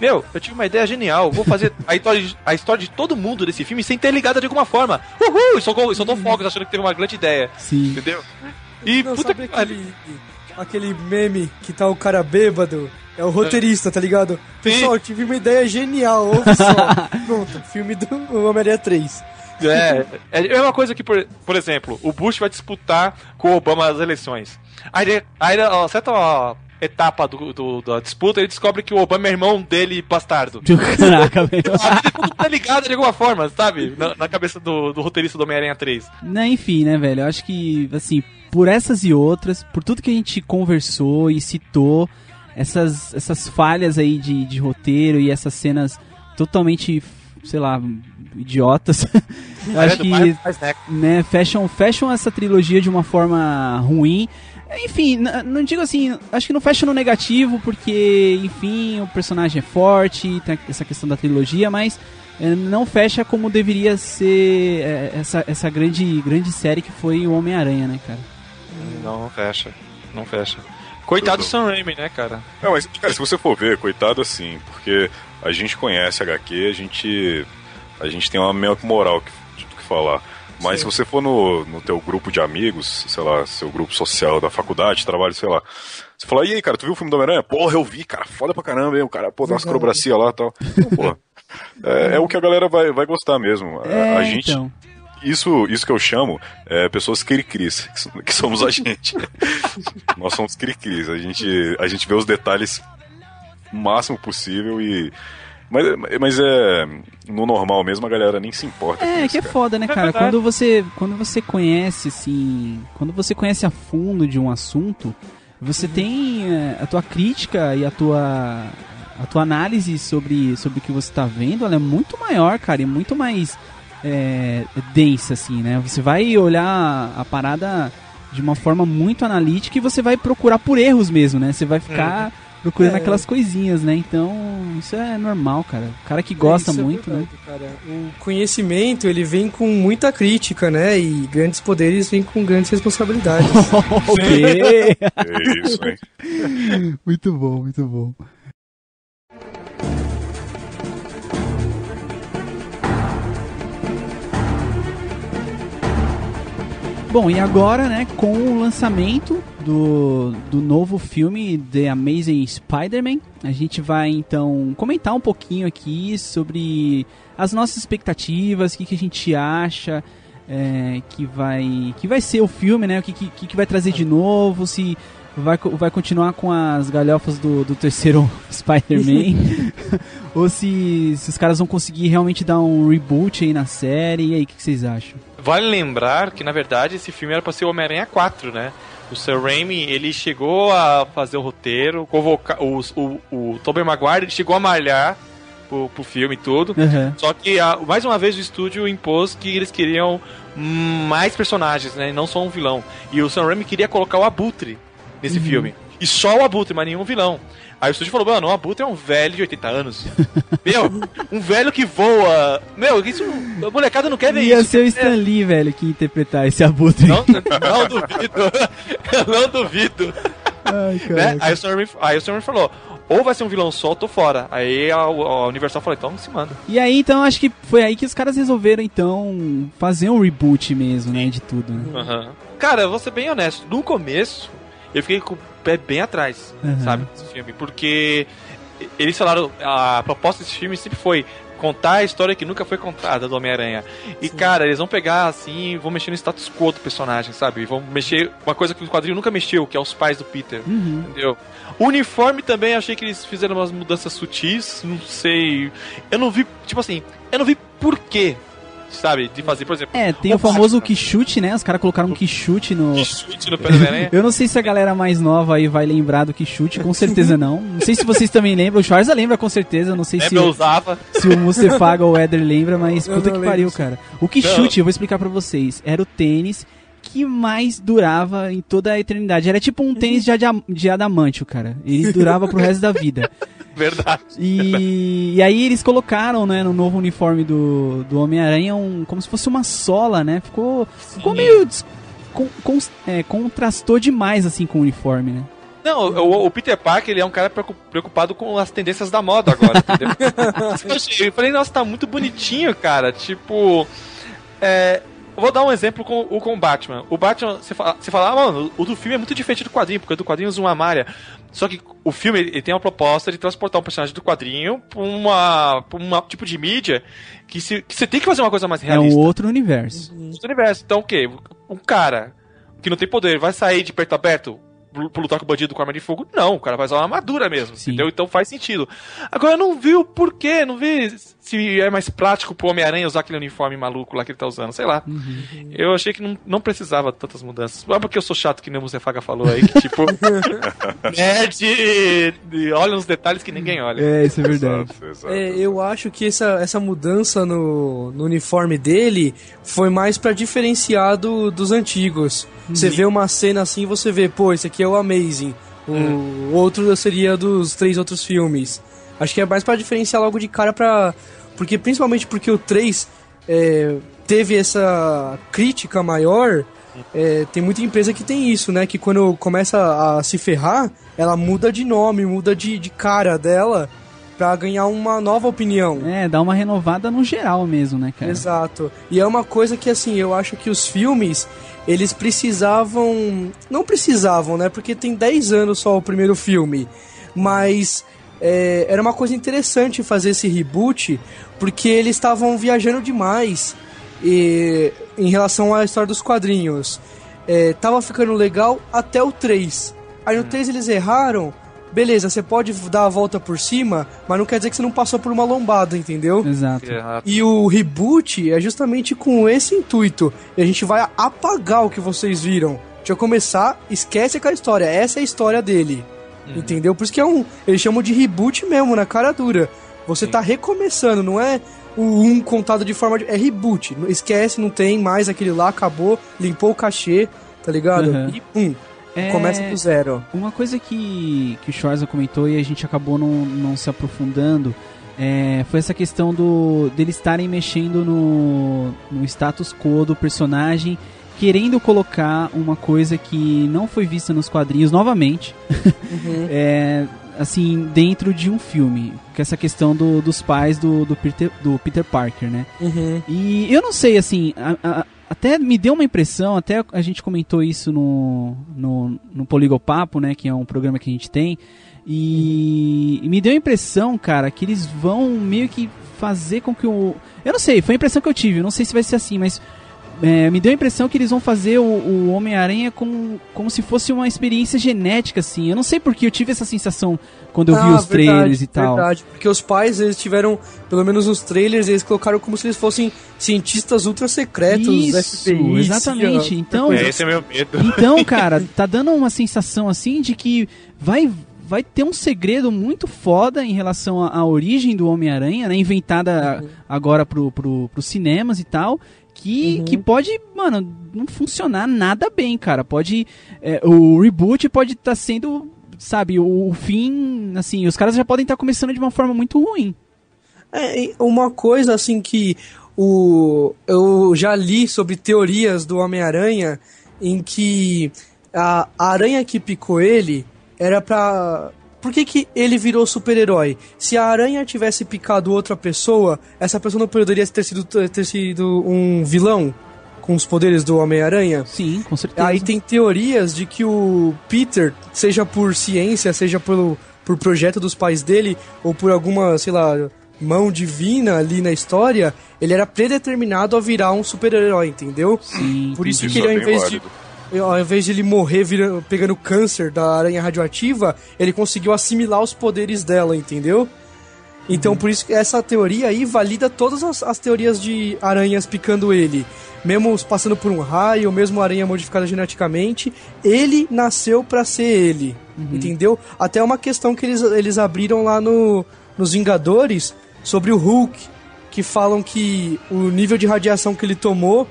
C: Meu, eu tive uma ideia genial, vou fazer a história, de- a história de todo mundo desse filme sem ter ligada de alguma forma. Uhul! E soltou, soltou fogos achando que teve uma grande ideia.
B: Sim.
C: Entendeu? E
D: Não,
C: puta que
D: aquele, aquele meme que tá o cara bêbado? É o roteirista, tá ligado? Pessoal, eu tive uma ideia genial, ouve só. Pronto, filme do Homem-Aranha 3.
C: É, é uma coisa que, por, por exemplo, o Bush vai disputar com o Obama as eleições. Aí, aí certa ó, etapa do, do- da disputa, ele descobre que o Obama é irmão dele bastardo.
B: Caraca, velho.
C: Tudo tá ligado de alguma forma, sabe? Na, na cabeça do, do roteirista do Homem-Aranha 3.
B: Né, enfim, né, velho? Eu acho que, assim, por essas e outras, por tudo que a gente conversou e citou, essas, essas falhas aí de, de roteiro e essas cenas totalmente, sei lá, idiotas, eu acho que né, fecham, fecham essa trilogia de uma forma ruim. Enfim, não digo assim, acho que não fecha no negativo, porque, enfim, o personagem é forte, tem essa questão da trilogia, mas é, não fecha como deveria ser é, essa, essa grande, grande série que foi o Homem-Aranha, né, cara?
C: Não, não fecha. Não fecha. Coitado do Sam Raimi, né, cara?
E: Não, mas, cara, se você for ver, coitado assim, porque a gente conhece HQ, a gente, a gente tem uma meio moral que, que falar. Mas se você for no, no teu grupo de amigos, sei lá, seu grupo social da faculdade, trabalho, sei lá, você fala, e aí, cara, tu viu o filme do Homem-Aranha? Porra, eu vi, cara, foda pra caramba, hein? O cara, pô, dá umas acrobacia lá e tal. Então, Porra, é, é o que a galera vai, vai gostar mesmo. A-
B: É,
E: a gente,
B: então.
E: isso, isso que eu chamo é pessoas cri-cris, que somos a gente. Nós somos cri-cris. A gente, a gente vê os detalhes o máximo possível e. Mas, mas é. No normal mesmo a galera nem se importa. com
B: É,
E: isso,
B: que é
E: cara.
B: foda, né,
C: É
B: cara?
C: verdade.
B: quando você, quando você conhece, assim, quando você conhece a fundo de um assunto, você tem é, a tua crítica e a tua, a tua análise sobre, sobre o que você tá vendo, ela é muito maior, cara, e muito mais é, densa, assim, né? Você vai olhar a parada de uma forma muito analítica e você vai procurar por erros mesmo, né? Você vai ficar procurando
D: É.
B: aquelas coisinhas, né? Então, isso é normal, cara. O cara que gosta
D: Isso é
B: muito, né?
D: verdade, cara. O conhecimento, ele vem com muita crítica, né? E grandes poderes vêm com grandes responsabilidades.
B: ok.
E: É isso, hein?
B: muito bom, muito bom. Bom, e agora, né, com o lançamento do, do novo filme The Amazing Spider-Man, a gente vai então comentar um pouquinho aqui sobre as nossas expectativas, o que, que a gente acha é, que, vai, que vai ser o filme, né, o que, que, que vai trazer de novo, se vai, vai continuar com as galhofas do, do terceiro Spider-Man, ou se, se os caras vão conseguir realmente dar um reboot aí na série, e aí, o que, que vocês acham?
C: Vale lembrar que, na verdade, esse filme era pra ser o Homem-Aranha 4, né? O Sam Raimi, ele chegou a fazer o roteiro, convocar... Os, o, o Tobey Maguire, ele chegou a malhar pro, pro filme e tudo.
B: Aham.
C: Só que, a- mais uma vez, o estúdio impôs que eles queriam mais personagens, né? E não só um vilão. E o Sam Raimi queria colocar o Abutre nesse filme. E só o Abutre, mas nenhum vilão. Aí o estúdio falou, mano, o Abutre é um velho de 80 anos. Meu, um velho que voa. Meu, isso. A molecada não quer ver
B: Ia
C: isso.
B: ser o Stan Lee, velho, que ia interpretar esse abutre.
C: Não, não duvido. não duvido.
B: Ai,
C: Né? Aí o aí Raimi falou, ou vai ser um vilão só, ou tô fora. Aí a, a Universal falou, então se manda.
B: E aí, então, acho que foi aí que os caras resolveram, então, fazer um reboot mesmo, né, de tudo. Né?
C: Aham. Cara, eu vou ser bem honesto. No começo, eu fiquei com o pé bem atrás,
B: Aham.
C: sabe, desse filme. Porque eles falaram, a proposta desse filme sempre foi contar a história que nunca foi contada do Homem-Aranha. E, cara, eles vão pegar, assim, vão mexer no status quo do personagem, sabe? Vão mexer uma coisa que o quadrinho nunca mexeu, que é os pais do Peter.
B: Uhum.
C: Entendeu? O uniforme também, achei que eles fizeram umas mudanças sutis, não sei. Eu não vi, tipo assim, eu não vi porquê, sabe, de fazer, por exemplo,
B: É, tem o famoso quichute, né? Os caras colocaram um no...
C: que chute no pé do Homem-Aranha.
B: Eu não sei se a galera mais nova aí vai lembrar do quichute, com certeza não. Não sei se vocês também lembram, o Schwarza lembra com certeza, não sei
C: É,
B: se,
C: eu usava.
B: se o Mustafaga ou o Éder lembra, mas
D: Eu
B: puta que pariu,
D: disso.
B: cara. O quichute, eu vou explicar pra vocês, era o tênis que mais durava em toda a eternidade. Era tipo um tênis de, adamantio, cara. Ele durava pro resto da vida.
C: Verdade.
B: E, e aí eles colocaram, né, no novo uniforme do, do Homem-Aranha, um, como se fosse uma sola, né? Ficou, ficou meio... con- cons- é, contrastou demais, assim, com o uniforme, né?
C: Não, o, o Peter Parker, ele é um cara preocu- preocupado com as tendências da moda agora, entendeu? eu, falei, nossa, tá muito bonitinho, cara. Tipo, é, eu vou dar um exemplo com o com Batman. O Batman, você fala, você fala ah, mano, o do filme é muito diferente do quadrinho, porque o do quadrinho usa uma malha. Só que o filme ele, tem uma proposta de transportar um personagem do quadrinho pra uma, pra uma tipo de mídia que, se, que você tem que fazer uma coisa mais
B: É
C: realista
B: um outro universo.
C: do universo. Então o quê? Um cara que não tem poder vai sair de perto aberto pra lutar com o bandido com arma de fogo? Não, o cara vai usar uma armadura mesmo,
B: Sim.
C: entendeu? Então faz sentido. Agora eu não vi o porquê, não vi se é mais prático pro Homem-Aranha usar aquele uniforme maluco lá que ele tá usando, sei lá. Eu achei que não, não precisava tantas mudanças. Só porque eu sou chato, que nem o Muzefaga falou aí, que tipo. nerd e olha uns detalhes que ninguém olha.
B: É, isso é verdade.
E: Exato, exato.
D: É, eu acho que essa, essa mudança no, no uniforme dele foi mais pra diferenciar do, dos antigos. Você vê uma cena assim, você vê, pô, esse aqui é o Amazing. O outro seria dos três outros filmes. Acho que é mais pra diferenciar logo de cara pra. Porque principalmente porque o 3 é, teve essa crítica maior. é, tem muita empresa que tem isso, né? Que quando começa a se ferrar, ela muda de nome, muda de, de cara dela pra ganhar uma nova opinião.
B: É, dá uma renovada no geral mesmo, né, cara?
D: Exato. E é uma coisa que, assim, eu acho que os filmes, eles precisavam. Não precisavam, né? Porque tem 10 anos só o primeiro filme. Mas é, era uma coisa interessante fazer esse reboot, porque eles estavam viajando demais e, em relação à história dos quadrinhos. É, tava ficando legal até o 3. Aí no 3 eles erraram. Beleza, você pode dar a volta por cima, mas não quer dizer que você não passou por uma lombada, entendeu?
B: Exato.
D: E o reboot é justamente com esse intuito. E a gente vai apagar o que vocês viram. Deixa eu começar, esquece aquela história. Essa é a história dele. Entendeu? Por isso que é um. Eles chamam de reboot mesmo, na cara dura. Você tá recomeçando, não é o um contado de forma. De, é reboot. Esquece, não tem mais aquele lá, acabou, limpou o cachê, tá ligado?
B: Uhum.
D: E pum,
B: É,
D: começa do zero.
B: Uma coisa que, que o Schwarza comentou e a gente acabou não, não se aprofundando é, foi essa questão do deles estarem mexendo no, no status quo do personagem, querendo colocar uma coisa que não foi vista nos quadrinhos novamente, é, assim, dentro de um filme. Que é essa questão do- dos pais do, do, Peter, do Peter Parker, né?
D: Uhum.
B: E eu não sei, assim, a- a- até me deu uma impressão, até a gente comentou isso no, no, no Poligopapo, né, que é um programa que a gente tem, e, e me deu a impressão, cara, que eles vão meio que fazer com que o... Eu não sei, foi a impressão que eu tive, eu não sei se vai ser assim, mas é, me deu a impressão que eles vão fazer o, o Homem-Aranha com, como se fosse uma experiência genética, assim. Eu não sei porque eu tive essa sensação quando eu vi
D: Ah,
B: os trailers e tal.
D: Verdade, porque os pais, eles tiveram, pelo menos nos trailers, eles colocaram como se eles fossem cientistas ultra secretos,
B: Isso,
D: FBI,
B: exatamente. Então,
C: É, esse é meu medo.
B: Então, cara, tá dando uma sensação assim de que vai vai ter um segredo muito foda em relação à, à origem do Homem-Aranha, né? Inventada agora pro, pro, pros cinemas e tal. Que, que pode, mano, não funcionar nada bem, cara. Pode. é, o reboot pode estar sendo, sabe, o, o fim. Assim, os caras já podem estar começando de uma forma muito ruim.
D: É, uma coisa assim que o eu já li sobre teorias do Homem-Aranha em que a, a aranha que picou ele era pra. Por que, que ele virou super-herói? Se a aranha tivesse picado outra pessoa, essa pessoa não poderia ter sido, ter sido um vilão com os poderes do Homem-Aranha?
B: Sim, com certeza.
D: Aí tem teorias de que o Peter, seja por ciência, seja pelo, por projeto dos pais dele, ou por alguma, sei lá, mão divina ali na história, ele era predeterminado a virar um super-herói, entendeu?
B: Sim.
D: Por isso, que ele,
E: é
D: ao invés de. Ao invés de ele morrer vira- pegando câncer da aranha radioativa, ele conseguiu assimilar os poderes dela, entendeu? Então, por isso que essa teoria aí valida todas as, as teorias de aranhas picando ele. Mesmo passando por um raio, mesmo aranha modificada geneticamente, ele nasceu pra ser ele. Entendeu? Até uma questão que eles, eles abriram lá no, nos Vingadores sobre o Hulk, que falam que o nível de radiação que ele tomou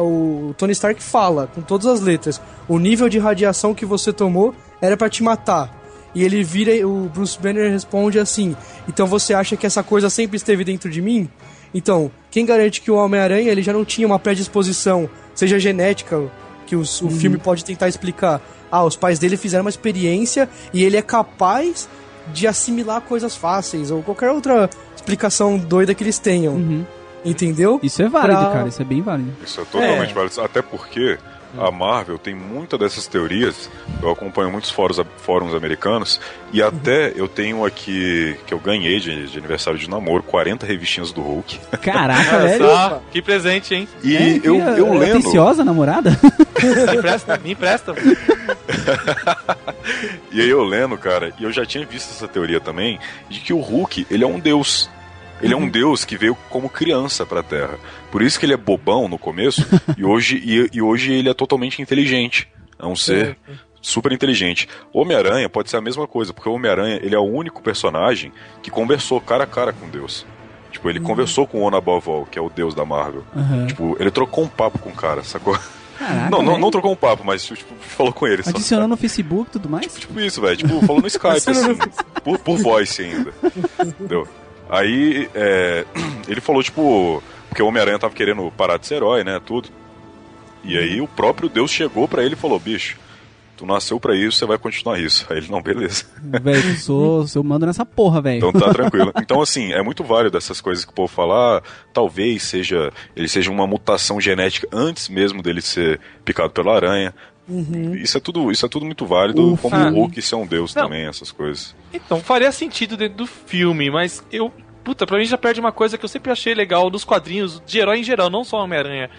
D: o Tony Stark fala com todas as letras: o nível de radiação que você tomou era pra te matar. E ele vira, o Bruce Banner responde assim: Então você acha que essa coisa sempre esteve dentro de mim? Então, quem garante que o Homem-Aranha ele já não tinha uma predisposição, seja genética, que os- o filme pode tentar explicar? Ah, os pais dele fizeram uma experiência e ele é capaz de assimilar coisas fáceis, ou qualquer outra explicação doida que eles tenham.
B: Uhum.
D: Entendeu?
B: Isso é válido,
D: Pra-
B: cara. Isso é bem válido.
E: Isso é totalmente
D: É.
E: válido. Até porque a Marvel tem muita dessas teorias. Eu acompanho muitos fóruns, fóruns americanos. E até eu tenho aqui, que eu ganhei de, de aniversário de namoro, 40 revistinhas do Hulk.
B: Caraca, velho.
C: só, que presente, hein?
E: E
B: É, que
E: eu, eu lendo.
B: Atenciosa, namorada?
C: Me empresta, me empresta.
E: E aí eu lendo, cara, e eu já tinha visto essa teoria também, de que o Hulk, ele é um deus. Ele é um deus que veio como criança pra Terra. Por isso que ele é bobão no começo, e hoje, e, e hoje ele é totalmente inteligente. É um ser super inteligente. Homem-Aranha pode ser a mesma coisa, porque o Homem-Aranha, ele é o único personagem que conversou cara a cara com Deus. Tipo, ele conversou com o Onabovol, que é o deus da Marvel.
B: Aham.
E: Tipo, ele trocou um papo com o cara, sacou?
B: Caraca,
E: não, não, não trocou um papo, mas tipo, falou com ele. só.
B: Adicionou no Facebook e tudo mais?
E: Tipo isso, velho. Tipo, falou no Skype, assim. por, por voice ainda. Entendeu? Aí, é, ele falou, tipo... Porque o Homem-Aranha tava querendo parar de ser herói, né, tudo. E aí o próprio Deus chegou pra ele e falou, bicho, tu nasceu pra isso, você vai continuar isso. Aí ele, não, beleza.
B: Velho, eu sou, eu mando nessa porra, velho.
E: Então tá tranquilo. Então, assim, é muito válido essas coisas que o povo fala. ah, talvez seja ele seja uma mutação genética antes mesmo dele ser picado pela aranha. Isso é tudo, isso é tudo muito válido,
B: O
E: como o Hulk ser um deus
C: Não.
E: também, essas coisas.
C: Então, faria sentido dentro do filme, mas eu. Puta, pra mim já perde uma coisa que eu sempre achei legal dos quadrinhos, de herói em geral, não só Homem-Aranha.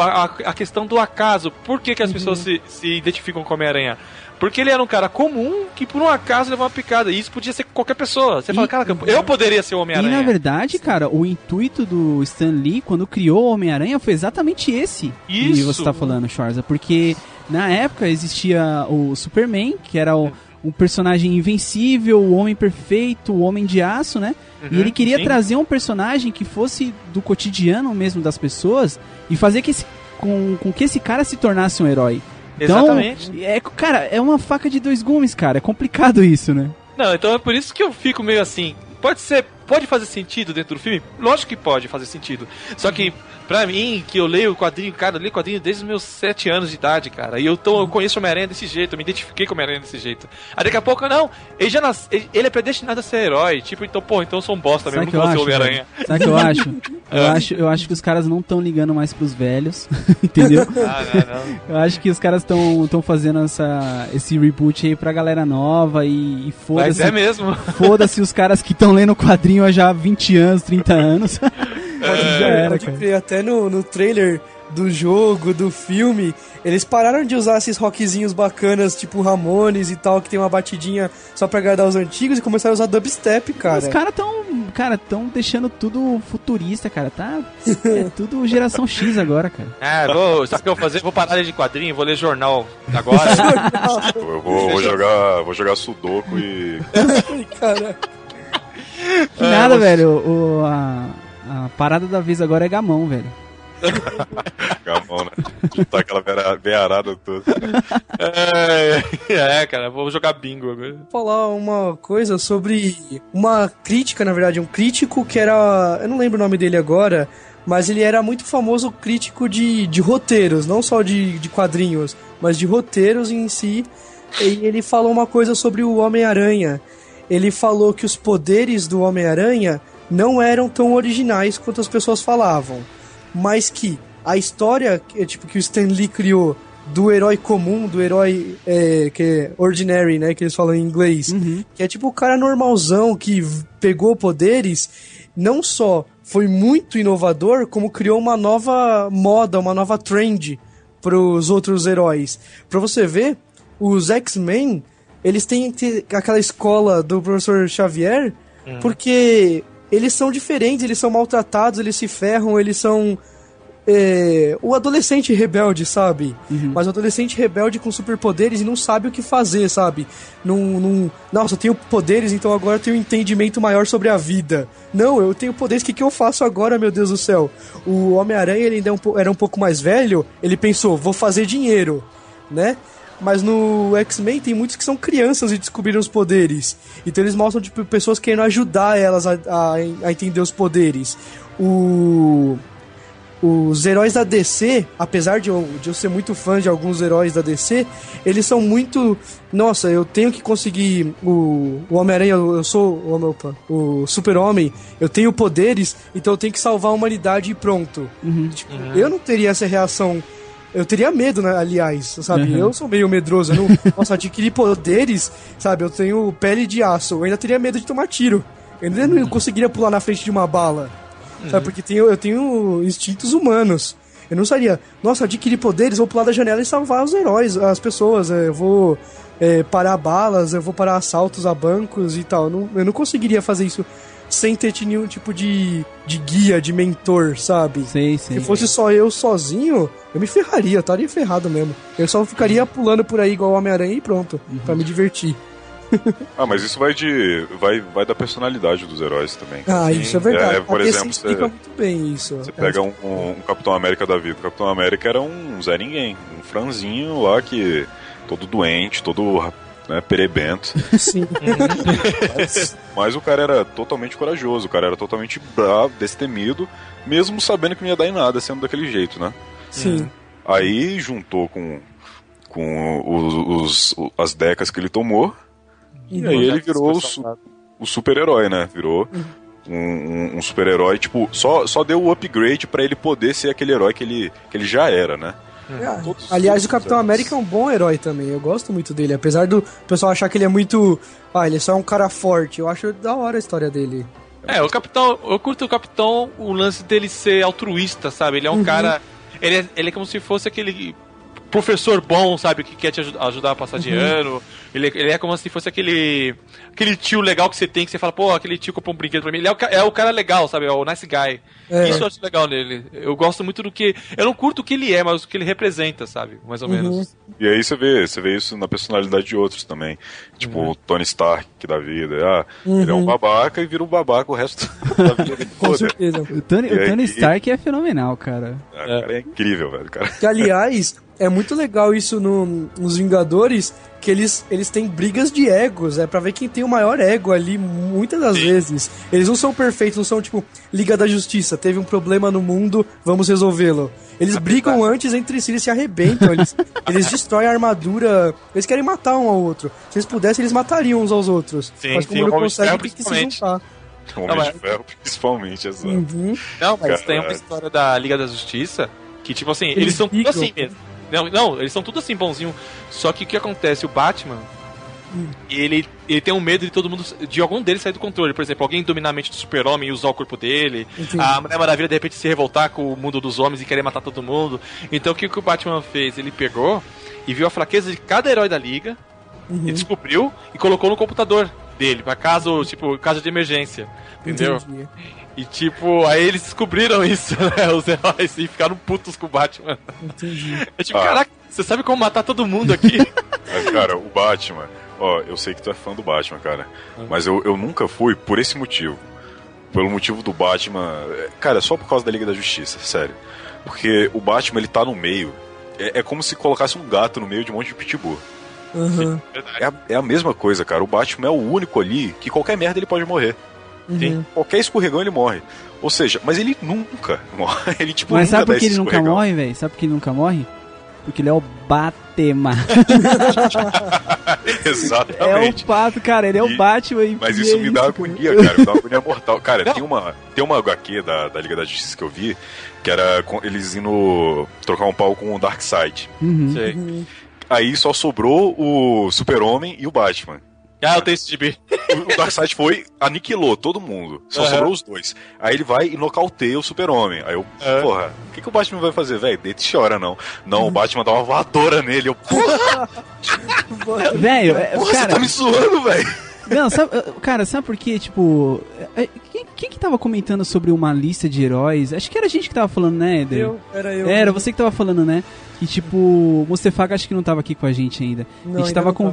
C: A, a- a questão do acaso. Por que, que as pessoas se, se identificam com Homem-Aranha? Porque ele era um cara comum que por um acaso levou uma picada. E isso podia ser qualquer pessoa. Você fala,
B: E-
C: cara, eu poderia ser o
B: E
C: Homem-Aranha.
B: na verdade, cara, o intuito do Stan Lee quando criou o Homem-Aranha foi exatamente esse que
C: Isso.
B: você tá falando, Schwarza. Porque na época existia o Superman, que era o, um personagem invencível, o homem perfeito, o homem de aço, né? e
C: Uhum,
B: ele queria
C: sim.
B: trazer um personagem que fosse do cotidiano mesmo das pessoas e fazer que esse, com, com que esse cara se tornasse um herói. Então,
C: Exatamente.
B: é, cara, é uma faca de dois gumes, cara. É complicado isso, né?
C: Não, então é por isso que eu fico meio assim. Pode ser, pode fazer sentido dentro do filme? Lógico que pode fazer sentido. Só que, pra mim, que eu leio o quadrinho, cara, eu leio quadrinho desde os meus 7 anos de idade, cara. E eu, tô, eu conheço o Homem-Aranha desse jeito, eu me identifiquei com o Homem-Aranha desse jeito. Aí daqui a pouco, não, ele já nas, ele, ele é predestinado a ser herói. Tipo, então, pô, então eu sou um bosta
B: Sabe
C: mesmo, não vou ser? Homem-Aranha.
B: Sabe o que eu acho? Eu acho, eu acho que os caras não estão ligando mais pros velhos, entendeu?
C: Ah, não, não.
B: Eu acho que os caras estão fazendo essa, esse reboot aí pra galera nova e, e
C: Mas
B: foda-se.
C: é mesmo.
B: Foda-se os caras que estão lendo o quadrinho há já 20 anos, 30 anos. já era,
D: Pode crer, até no, no trailer do jogo, do filme, eles pararam de usar esses rockzinhos bacanas, tipo Ramones e tal, que tem uma batidinha só pra agradar os antigos, e começaram a usar dubstep, cara.
B: Os caras tão, cara, tão deixando tudo futurista, cara. Tá é tudo geração X agora, cara.
C: Ah, vou, sabe o que eu vou fazer? Vou parar de ler de quadrinho, vou ler jornal agora.
E: Eu vou, vou jogar, vou jogar Sudoku e.
D: Ai, cara.
B: Que nada, velho. O, a, a parada da vez agora é gamão, velho.
E: Gamão, né? Tá aquela beira- beirada toda.
C: é, é, cara, vou jogar bingo agora.
D: falar uma coisa sobre uma crítica, na verdade, um crítico que era. Eu não lembro o nome dele agora, mas ele era muito famoso crítico de, de roteiros, não só de, de quadrinhos, mas de roteiros em si. E ele falou uma coisa sobre o Homem-Aranha. Ele falou que os poderes do Homem-Aranha não eram tão originais quanto as pessoas falavam, mas que a história que, tipo, que o Stan Lee criou do herói comum, do herói é, que é ordinary, né, que eles falam em inglês, que é tipo o cara normalzão que pegou poderes, não só foi muito inovador, como criou uma nova moda, uma nova trend pros outros heróis. Pra você ver, os X-Men, eles têm aquela escola do professor Xavier, porque eles são diferentes, eles são maltratados, eles se ferram, eles são é, o adolescente rebelde, sabe? Mas o adolescente rebelde com superpoderes e não sabe o que fazer, sabe? Não, não, nossa, eu tenho poderes, então agora eu tenho um entendimento maior sobre a vida. Não, eu tenho poderes, o que, que eu faço agora, meu Deus do céu? O Homem-Aranha, ele ainda é um era um pouco mais velho, ele pensou, vou fazer dinheiro, né? Mas no X-Men tem muitos que são crianças e descobriram os poderes. Então eles mostram, tipo, pessoas querendo ajudar elas a, a, a entender os poderes. O os heróis da DC, apesar de eu, de eu ser muito fã de alguns heróis da DC, eles são muito. Nossa, eu tenho que conseguir. O, o Homem-Aranha, eu, eu sou. O, opa, o Super-Homem, eu tenho poderes, então eu tenho que salvar a humanidade e pronto. Tipo, eu não teria essa reação. Eu teria medo, né, aliás, sabe?
B: Uhum.
D: Eu sou meio medroso. Eu não, nossa, adquirir poderes, sabe? Eu tenho pele de aço. Eu ainda teria medo de tomar tiro. Eu ainda não conseguiria pular na frente de uma bala. Sabe, porque tenho, eu tenho instintos humanos. Eu não seria, nossa, adquirir poderes, vou pular da janela e salvar os heróis, as pessoas. é, Eu vou é, parar balas, eu vou parar assaltos a bancos e tal. Eu não, eu não conseguiria fazer isso sem ter nenhum tipo de, de guia, de mentor, sabe?
B: Sei, sei.
D: Se fosse só eu sozinho, eu me ferraria, eu estaria ferrado mesmo. Eu só ficaria pulando por aí igual o Homem-Aranha e pronto, pra me divertir.
E: Ah, mas isso vai de. vai, vai da personalidade dos heróis também.
D: Ah,
E: Assim,
D: isso é verdade.
E: é, por
D: A DC
E: exemplo,
D: explica
E: você,
D: muito bem isso.
E: você pega um, um- um Capitão América da vida. O Capitão América era um Zé Ninguém, um franzinho lá que. todo doente, todo né, perebento.
D: Sim.
E: mas, mas o cara era totalmente corajoso, o cara era totalmente bravo, destemido, mesmo sabendo que não ia dar em nada sendo daquele jeito, né?
D: Sim.
E: Aí juntou com, com os, os- as decas que ele tomou, e aí ele virou o, o super-herói, né? Virou um, um- um super-herói, tipo, só, só deu o upgrade pra ele poder ser aquele herói que ele, que ele já era, né?
D: Ah,
E: Todos-
D: Aliás, o Capitão América é um bom herói também. Eu gosto muito dele. Apesar do pessoal achar que ele é muito. Ah, ele é só um cara forte. Eu acho da hora a história dele.
C: É, o Capitão, eu curto o Capitão, o lance dele ser altruísta, sabe? Ele é um cara. Ele é, ele é como se fosse aquele professor bom, sabe? Que quer te aju- ajudar a passar de ano. Ele, ele é como se fosse aquele. Aquele tio legal que você tem, que você fala, pô, aquele tio comprou um brinquedo pra mim. Ele é o, é o cara legal, sabe? É o nice guy.
D: É.
C: Isso eu acho legal nele. Eu gosto muito do que. Eu não curto o que ele é, mas o que ele representa, sabe? Mais ou menos.
E: E aí você vê, você vê isso na personalidade de outros também. Tipo o Tony Stark da vida. Ah, ele é um babaca e vira um babaca o resto da vida dele
D: Com certeza.
B: O Tony, o Tony
E: aí-
B: Stark é fenomenal, cara.
E: Ah, cara, é incrível, velho, cara.
D: Que, aliás, é muito legal isso no- nos Vingadores, que eles, eles têm brigas de egos, é pra ver quem tem o maior ego ali, muitas das vezes. Eles não são perfeitos, não são tipo Liga da Justiça, teve um problema no mundo, vamos resolvê-lo. Eles brigam antes entre si, eles se arrebentam, eles, eles destroem a armadura, eles querem matar um ao outro. Se eles pudessem, eles matariam uns aos outros.
C: Sim,
D: Mas como
C: sim,
D: não
C: Ferro,
D: tem que se
C: principalmente.
D: juntar.
E: O Homem
C: Não, mas-
E: de Ferro, principalmente, exato.
D: Uhum.
C: Não, mas tem uma
E: Caralho.
C: história da Liga da Justiça que, tipo assim, eles,
D: Eles
C: são assim mesmo. Não, não, eles são tudo assim, bonzinho. Só que o que acontece? O Batman, ele, ele tem um medo de todo mundo, de algum deles sair do controle. Por exemplo, alguém dominar a mente do super-homem e usar o corpo dele.
D: Entendi.
C: A Mulher Maravilha, de repente, se revoltar com o mundo dos homens e querer matar todo mundo. Então, o que, que o Batman fez? Ele pegou e viu a fraqueza de cada herói da Liga,
D: Uhum.
C: e descobriu e colocou no computador dele, pra caso, tipo, caso de emergência. Entendeu?
D: Entendi.
C: E tipo, aí eles descobriram isso, né? Os heróis e ficaram putos com o Batman.
D: Entendi.
C: É tipo,
E: Ah.
C: caraca, você sabe como matar todo mundo aqui?
E: Mas, cara, o Batman, ó, eu sei que tu é fã do Batman, cara. Mas eu, eu nunca fui por esse motivo. Pelo motivo do Batman. é, Cara, só por causa da Liga da Justiça, sério. Porque o Batman, ele tá no meio. É, é como se colocasse um gato no meio de um monte de pitbull.
D: Uhum.
E: É a, é a mesma coisa, cara. O Batman é o único ali que qualquer merda ele pode morrer.
D: Uhum.
E: Qualquer escorregão ele morre. Ou seja, mas ele nunca morre. Ele, tipo,
B: Mas
E: nunca
B: sabe por que ele nunca morre, velho? Sabe por que ele nunca morre? Porque ele é o Batman. é
E: Exatamente.
B: o pato, cara. Ele é o Batman. e-
E: Mas isso
B: é
E: me dá agonia, cara. Me dá agonia mortal. Cara, tem uma, tem uma HQ da, da Liga da Justiça que eu vi, que era com- eles indo trocar um pau com o Darkseid.
B: Uhum.
C: Sei.
E: Aí só sobrou o Super-Homem e o Batman.
C: Ah, eu tenho esse gibi.
E: O, o Darkseid foi, aniquilou todo mundo. Só
C: Aham.
E: sobrou os dois. Aí ele vai e nocauteia o Super-Homem. Aí eu,
C: É.
E: porra, o que, que o Batman vai fazer, velho? Deita e chora, não. Não, o Batman dá uma voadora nele. Eu, porra,
B: Velho, é,
E: porra você
B: cara,
E: tá me zoando, velho.
B: Não, sabe, cara, sabe por quê? Tipo, é, quem, quem que tava comentando sobre uma lista de heróis? Acho que era a gente que tava falando, né, Eder?
D: Eu, era eu.
B: Era você que tava falando, né? Que tipo, o Mustafa acho que não tava aqui com a gente ainda.
D: Não,
B: a gente
D: ainda
B: tava
D: não tava.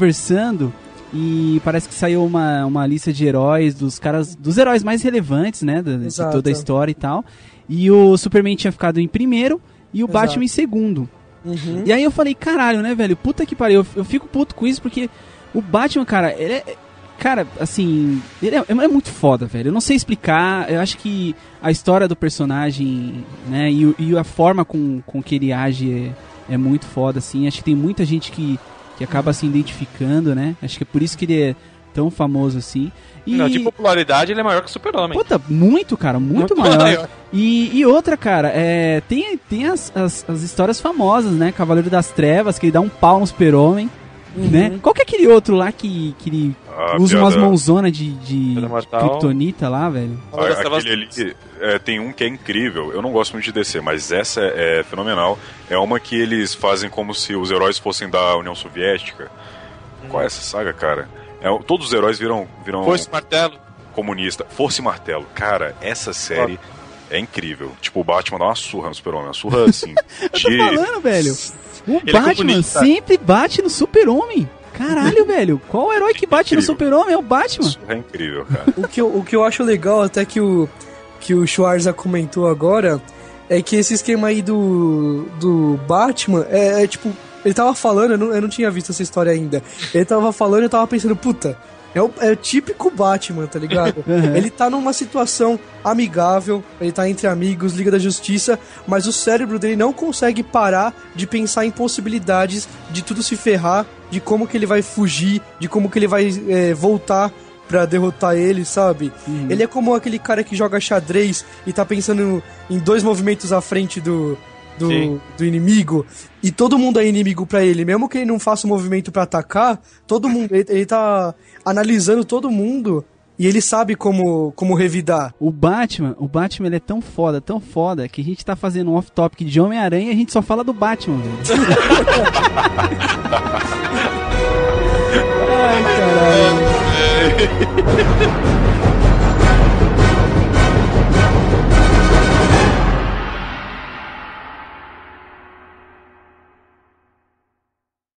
B: E parece que saiu uma, uma lista de heróis, dos caras, dos heróis mais relevantes, né? De toda a história e tal. E o Superman tinha ficado em primeiro e o
D: Exato.
B: Batman em segundo.
D: Uhum.
B: E aí eu falei, caralho, né, velho? Puta que pariu. Eu, eu fico puto com isso porque o Batman, cara, ele é. Cara, assim. Ele é, é muito foda, velho. Eu não sei explicar. Eu acho que a história do personagem, né, e, e a forma com, com que ele age é, é muito foda, assim. Acho que tem muita gente que, que acaba se identificando, né? Acho que é por isso que ele é tão famoso assim. E,
C: Não, de popularidade ele é maior que o Super-Homem.
B: Puta, muito, cara, muito, maior. E, e outra, cara, é, tem, tem as, as, as histórias famosas, né? Cavaleiro das Trevas, que ele dá um pau no super-homem, né? Qual que é aquele outro lá que, que ele
E: A
B: usa umas mãozonas de, de kryptonita lá, velho?
E: A-
C: das Trevas-
E: Aquele ali, é, tem um que é incrível. Eu não gosto muito de DC, mas essa é, é fenomenal. É uma que eles fazem como se os heróis fossem da União Soviética. Qual é essa saga, cara? É, todos os heróis viram, viram
C: Força e martelo.
E: comunista. Força e Martelo. Cara, essa série é incrível. Tipo, o Batman dá uma surra no super-homem. Uma surra, assim,
B: Eu tô
E: de...
B: falando, velho. O
C: Ele é
B: Batman
C: comunista.
B: sempre bate no super-homem. Caralho, velho. Qual herói que bate no
E: Incrível.
B: super-homem? É o Batman.
E: Surra é incrível, cara.
D: O que, eu, o que eu acho legal, até que o, que o Schwarza comentou agora, é que esse esquema aí do, do Batman é, é tipo. Ele tava falando, eu não, eu não tinha visto essa história ainda. Ele tava falando e eu tava pensando, puta, é o, é o típico Batman, tá ligado?
B: Uhum.
D: Ele tá numa situação amigável, ele tá entre amigos, Liga da Justiça, mas o cérebro dele não consegue parar de pensar em possibilidades de tudo se ferrar, de como que ele vai fugir, de como que ele vai é, voltar pra derrotar ele, sabe? Ele é como aquele cara que joga xadrez e tá pensando em dois movimentos à frente do, do,
C: Sim.
D: do inimigo e todo mundo é inimigo pra ele, mesmo que ele não faça o movimento pra atacar, todo mundo ele, ele tá analisando todo mundo e ele sabe como como revidar.
B: O Batman, o Batman ele é tão foda, tão foda, que a gente tá fazendo um off-topic de Homem-Aranha e a gente só fala do Batman, velho. Ai, caralho.